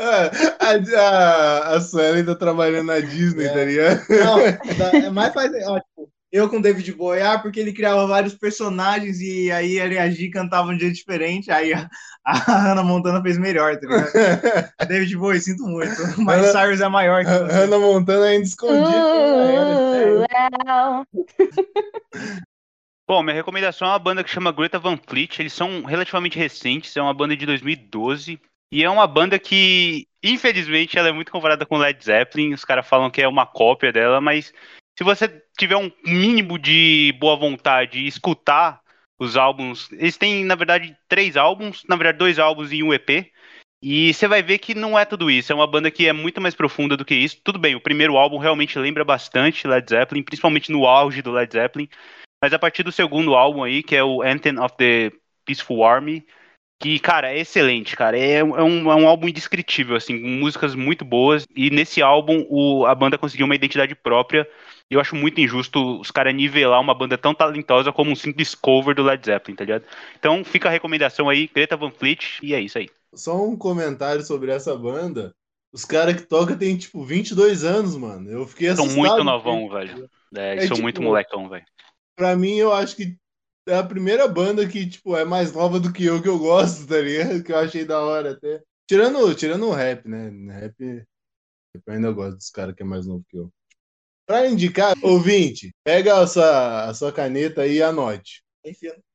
A, a, a Suelen tá trabalhando na Disney, É. tá ligado? Não, é mais fazer. Ó, tipo, eu com o David Bowie, ah, porque ele criava vários personagens e aí ele agia e cantava um jeito diferente. Aí a, a Hannah Montana fez melhor, tá ligado? David Bowie, sinto muito. Mas Hannah- Cyrus é maior que você. Hannah Montana ainda escondida. Uh, well. Bom, minha recomendação é uma banda que chama Greta Van Fleet. Eles são relativamente recentes, é uma banda de 2012. E é uma banda que, infelizmente, ela é muito comparada com Led Zeppelin. Os caras falam que é uma cópia dela, mas se você tiver um mínimo de boa vontade e escutar os álbuns, eles têm, na verdade, três álbuns, na verdade, dois álbuns e um EP. E você vai ver que não é tudo isso, é uma banda que é muito mais profunda do que isso. Tudo bem, o primeiro álbum realmente lembra bastante Led Zeppelin, principalmente no auge do Led Zeppelin. Mas a partir do segundo álbum aí, que é o Anthem of the Peaceful Army, que, cara, é excelente, cara. É, um- é um, é um álbum indescritível, assim, com músicas muito boas. E nesse álbum o, a banda conseguiu uma identidade própria. E eu acho muito injusto os caras nivelar uma banda tão talentosa como um simples cover do Led Zeppelin, tá ligado? Então fica a recomendação aí, Greta Van Fleet, e é isso aí. Só um comentário sobre essa banda. Os caras que tocam têm, tipo, 22 anos, mano. Eu fiquei São assustado. muito novão, velho. É, É são tipo- muito molecão, velho. Pra mim, eu acho que é a primeira banda que, tipo, é mais nova do que eu, que eu gosto, tá ligado? Que eu achei da hora até. Tirando, tirando o rap, né? Rap, eu ainda gosto dos caras que é mais novo que eu. Pra indicar, ouvinte, pega a sua, a sua caneta aí e anote.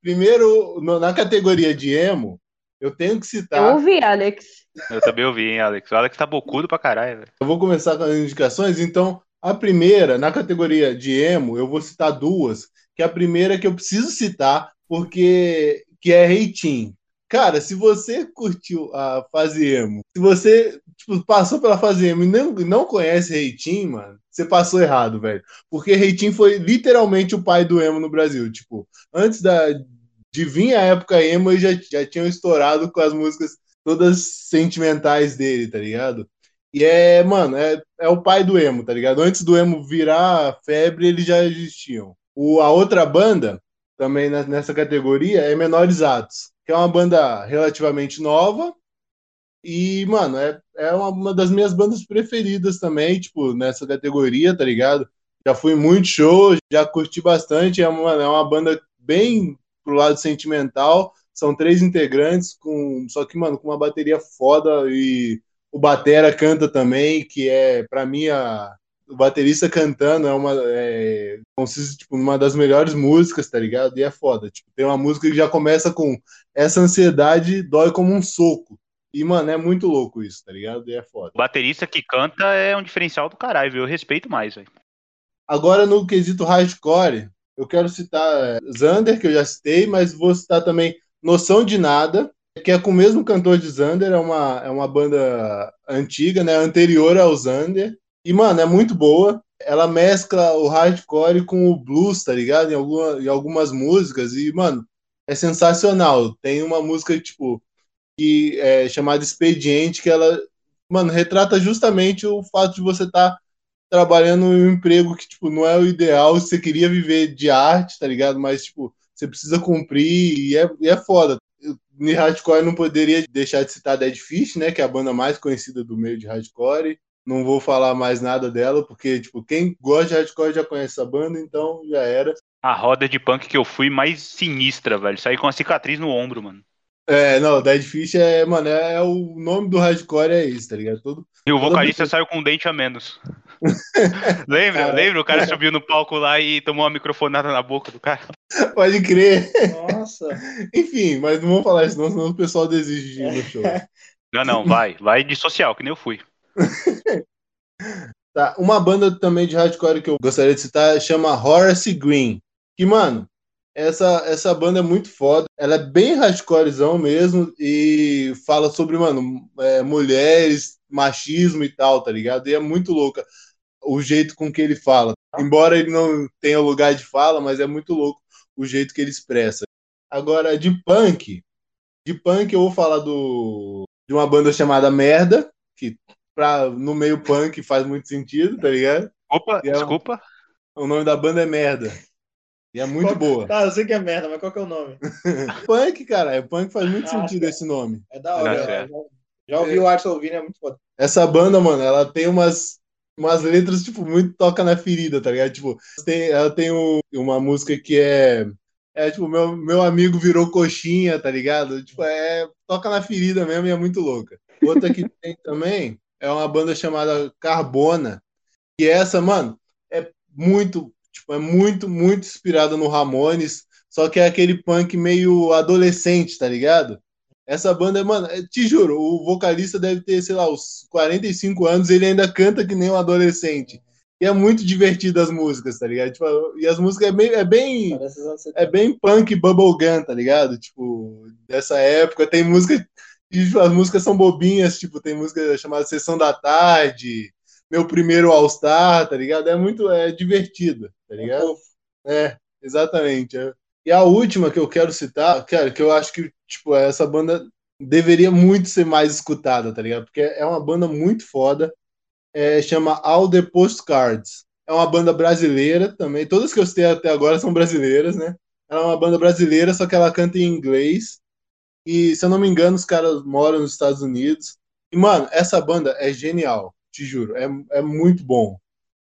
Primeiro, no- na categoria de emo, eu tenho que Eu citar. ouvi, Alex. Eu também ouvi, hein, Alex. O Alex tá bocudo pra caralho, velho. Eu vou começar com as indicações. Então, a primeira, na categoria de emo, eu vou citar duas. Que a primeira que eu preciso citar, porque que é Reitinho. Cara, se você curtiu a fase emo, se você tipo, passou pela fase emo e não, não conhece Reitinho, mano, você passou errado, velho. Porque Reitinho foi literalmente o pai do emo no Brasil. Tipo, antes da, de vir a época emo, eles já, já tinham estourado com as músicas todas sentimentais dele, tá ligado? E é, mano, é, é o pai do emo, tá ligado? Antes do emo virar febre, eles já existiam. O, a outra banda, também nessa categoria, é Menores Atos, que é uma banda relativamente nova. E, mano, é, é uma, uma das minhas bandas preferidas também, tipo, nessa categoria, tá ligado? Já fui muito show, já curti bastante. É uma, é uma banda bem pro lado sentimental. São três integrantes, com só que, mano, com uma bateria foda e o Batera canta também, que é, pra mim, a, o baterista cantando é uma. É, consiste, tipo, numa das melhores músicas, tá ligado? E é foda. Tipo, tem uma música que já começa com essa ansiedade dói como um soco. E, mano, é muito louco isso, tá ligado? E é foda. O baterista que canta é um diferencial do caralho, viu? Eu respeito mais, velho. Agora, no quesito hardcore, eu quero citar Zander, que eu já citei, mas vou citar também Noção de Nada, que é com o mesmo cantor de Zander, é uma, é uma banda antiga, né? Anterior ao Zander. E, mano, é muito boa. Ela mescla o hardcore com o blues, tá ligado? Em, alguma, em algumas músicas. E, mano, é sensacional. Tem uma música, tipo, que é chamada Expediente, que ela, mano, retrata justamente o fato de você estar tá trabalhando em um emprego que, tipo, não é o ideal, você queria viver de arte, tá ligado? Mas, tipo, você precisa cumprir e é, e é foda. No hardcore não poderia deixar de citar Dead Fish, né, que é a banda mais conhecida do meio de hardcore. Não vou falar mais nada dela, porque, tipo, quem gosta de hardcore já conhece essa banda, então já era. A roda de punk que eu fui mais sinistra, velho. Saí com uma cicatriz no ombro, mano. É, não, Dead Fish é, mano, é, é o nome do hardcore é isso, tá ligado? Todo, E o vocalista saiu com um dente a menos. lembra? Cara. Lembra? O cara subiu no palco lá e tomou uma microfonada na boca do cara. pode crer. Nossa. Enfim, mas não vamos falar isso, não, senão o pessoal desiste de ir no show. Não, não, vai. Vai de social, que nem eu fui. Tá, uma banda também de hardcore que eu gostaria de citar chama Horace Green. Que, mano, Essa, essa banda é muito foda. Ela é bem hardcorezão mesmo e fala sobre, mano, é, mulheres, machismo e tal, tá ligado? E é muito louca o jeito com que ele fala. Embora ele não tenha lugar de fala, mas é muito louco o jeito que ele expressa. Agora, de punk, de punk eu vou falar do, de uma banda chamada Merda, pra, no meio punk faz muito sentido, tá ligado? Opa, é um- desculpa. O nome da banda é Merda. E é muito Qual- boa. Tá, eu sei que é merda, mas qual que é o nome? Punk, cara, punk faz muito Ah, sentido tá. esse nome. É da hora. Tá já, certo. já, já ouvi o Arson ouvindo, é muito foda. Essa banda, mano, ela tem umas, umas letras, tipo, muito toca na ferida, tá ligado? Tipo, tem, ela tem um- uma música que é. É tipo, meu, meu amigo virou coxinha, tá ligado? Tipo, é. Toca na ferida mesmo e é muito louca. Outra que tem também é uma banda chamada Carbona. E essa, mano, é muito, tipo, é muito, muito inspirada no Ramones, só que é aquele punk meio adolescente, tá ligado? Essa banda, mano, é- te juro, o vocalista deve ter, sei lá, uns 45 anos, ele ainda canta que nem um adolescente. E é muito divertido as músicas, tá ligado? Tipo, e as músicas é bem, é bem, Parece os anos 70. é bem punk bubblegum, tá ligado? Tipo, dessa época. Tem música. E, as músicas são bobinhas, tipo, tem música chamada Sessão da Tarde, Meu Primeiro All-Star, tá ligado? É muito é divertido, tá ligado? É, exatamente. é. E a última que eu quero citar, cara, que eu acho que, tipo, essa banda deveria muito ser mais escutada, tá ligado? Porque é uma banda muito foda. É, chama All the Postcards. É uma banda brasileira também. Todas que eu citei até agora são brasileiras, né? Ela é uma banda brasileira, só que ela canta em inglês. E, se eu não me engano, os caras moram nos Estados Unidos. E, mano, essa banda é genial, te juro. É, é muito bom.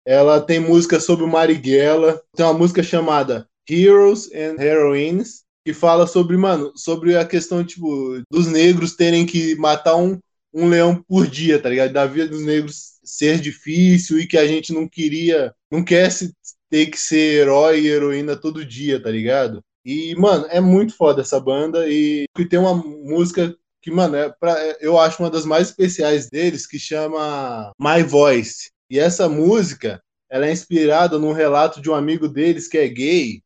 Ela tem música sobre o Marighella. Tem uma música chamada Heroes and Heroines, que fala sobre, mano, sobre a questão, tipo, dos negros terem que matar um, um leão por dia, tá ligado? Da vida dos negros ser difícil e que a gente não queria, não quer se ter que ser herói e heroína todo dia, tá ligado? E, mano, é muito foda essa banda e, e tem uma música que, mano, é pra, eu acho uma das mais especiais deles, que chama My Voice. E essa música, ela é inspirada num relato de um amigo deles que é gay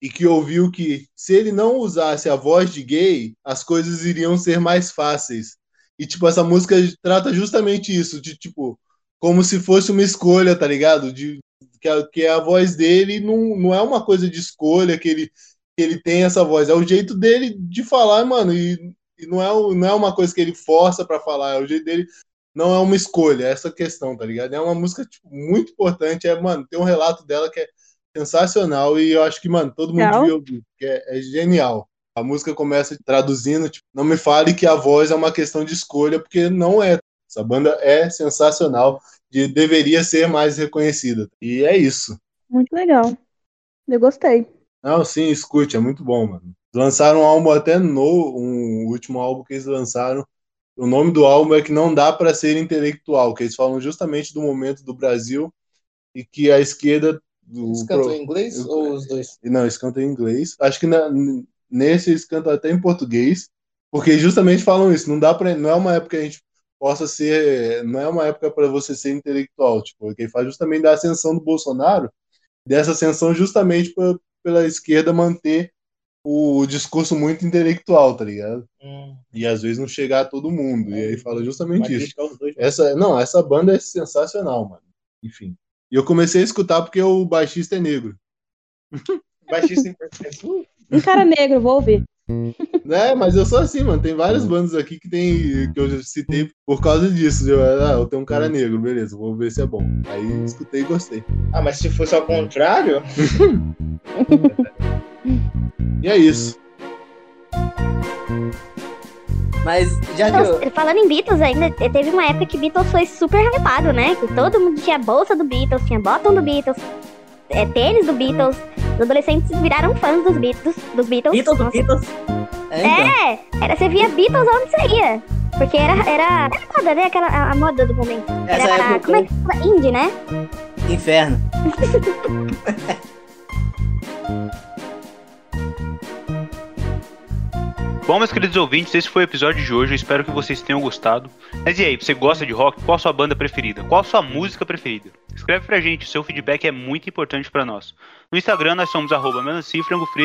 e que ouviu que se ele não usasse a voz de gay, as coisas iriam ser mais fáceis. E, tipo, essa música trata justamente isso, de, tipo, como se fosse uma escolha, tá ligado? De, que, a, que a voz dele não, não é uma coisa de escolha, que ele, que ele tem essa voz, é o jeito dele de falar, mano, e, e não, é, não é uma coisa que ele força para falar, é o jeito dele, não é uma escolha, é essa questão, tá ligado? É uma música tipo, muito importante, é, mano, tem um relato dela que é sensacional e eu acho que, mano, todo mundo devia ouvir, porque é, é genial. A música começa traduzindo, tipo, não me fale que a voz é uma questão de escolha, porque não é. Essa banda é sensacional, de, deveria ser mais reconhecida. E é isso. Muito legal. Eu gostei. Não, sim, escute, é muito bom, mano. Lançaram um álbum até no, um último álbum que eles lançaram. O nome do álbum é que não dá para ser intelectual, que eles falam justamente do momento do Brasil e que a esquerda Eles cantam pro- em inglês eu- ou os dois? não, eles cantam em inglês. Acho que na- nesse eles cantam até em português, porque justamente falam isso. Não dá para, não é uma época que a gente possa ser, não é uma época para você ser intelectual, tipo, que faz justamente da ascensão do Bolsonaro, dessa ascensão justamente pra, pela esquerda manter o discurso muito intelectual, tá ligado? Hum, E às vezes não chegar a todo mundo. E aí fala justamente isso. dois. Essa, não, essa banda é sensacional, mano. Enfim. E eu comecei a escutar porque o baixista é negro. Baixista importante. Uh, Um cara negro, vou ouvir. É, mas eu sou assim, mano. Tem várias bandas aqui que tem que eu já citei por causa disso. Eu, ah, eu tenho um cara negro, beleza, vou ver se é bom. Aí escutei e gostei. Ah, mas se fosse ao contrário, E é isso. Mas já. Nossa, falando em Beatles ainda, teve uma época que Beatles foi super hypado, né? Que todo mundo tinha bolsa do Beatles, tinha bottom do Beatles, é, tênis do Beatles. Os adolescentes viraram fãs dos Beatles. Dos Beatles. Beatles do. Beatles. É, então. É, era, você via Beatles onde você ia. Porque era, era, era moda, né? Aquela, a, a moda do momento. Essa era, época- como é que fala? Indie, né? Inferno. Bom, meus queridos ouvintes, esse foi o episódio de hoje. Eu espero que vocês tenham gostado. Mas e aí, você gosta de rock? Qual a sua banda preferida? Qual a sua música preferida? Escreve pra gente, o seu feedback é muito importante pra nós. No Instagram nós somos arroba melancia e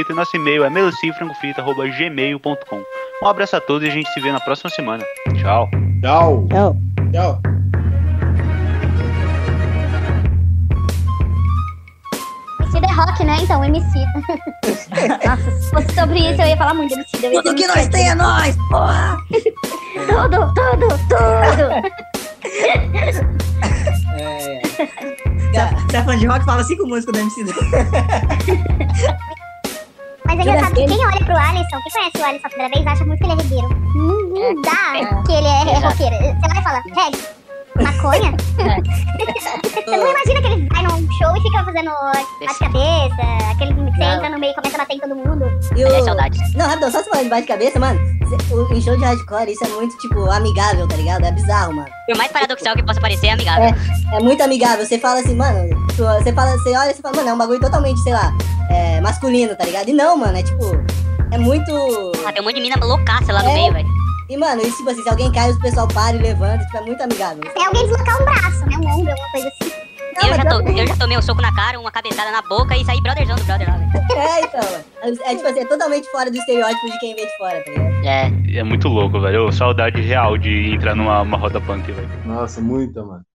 e nosso e-mail é melanciafrangofrito.gmail.com Um abraço a todos e a gente se vê na próxima semana. Tchau! Tchau. Tchau. Tchau. Emicida é rock, né? Então, Emicida. Nossa, se fosse sobre isso, eu ia falar muito Emicida. Eu ia Tudo que nós tem é nós, porra! Tudo, tudo, tudo. É, Você é fã de rock? Fala cinco músicas do MC. Mas é engraçado que quem olha pro Alisson, quem conhece o Alisson a primeira vez, acha muito que ele é regueiro. Não, não dá que ele é Exato. roqueiro. Você vai e fala, reggae, maconha. Você não imagina que ele vai num show e fica fazendo bate-cabeça, aquele que entra no meio e começa a bater em todo mundo. E Aliás, o... saudades. Não, rapidão, só você falando de bate-cabeça, mano. o- Em show de hardcore, isso é muito, tipo, amigável, tá ligado? É bizarro, mano. Por mais paradoxal que possa parecer, é amigável. É muito amigável. Você fala assim, mano. tipo, Você fala, você olha e você fala, mano, é um bagulho totalmente, sei lá, é, masculino, tá ligado? E não, mano, é tipo. É muito. Ah, tem um monte de mina loucaça lá no É. meio, velho. E, mano, e tipo assim, se alguém cai, o pessoal para e levanta, tipo, é muito amigável. É alguém deslocar um braço, né? Um ombro, alguma coisa assim. Não, Eu já, que- eu já tomei um soco na cara, uma cabeçada na boca e saí brotherzão do brother lá, velho. É, então, mano. É, tipo assim, é totalmente fora do estereótipo de quem vem de fora, tá ligado? É. É muito louco, velho. Saudade real de entrar numa uma roda punk, velho. Nossa, muita, mano.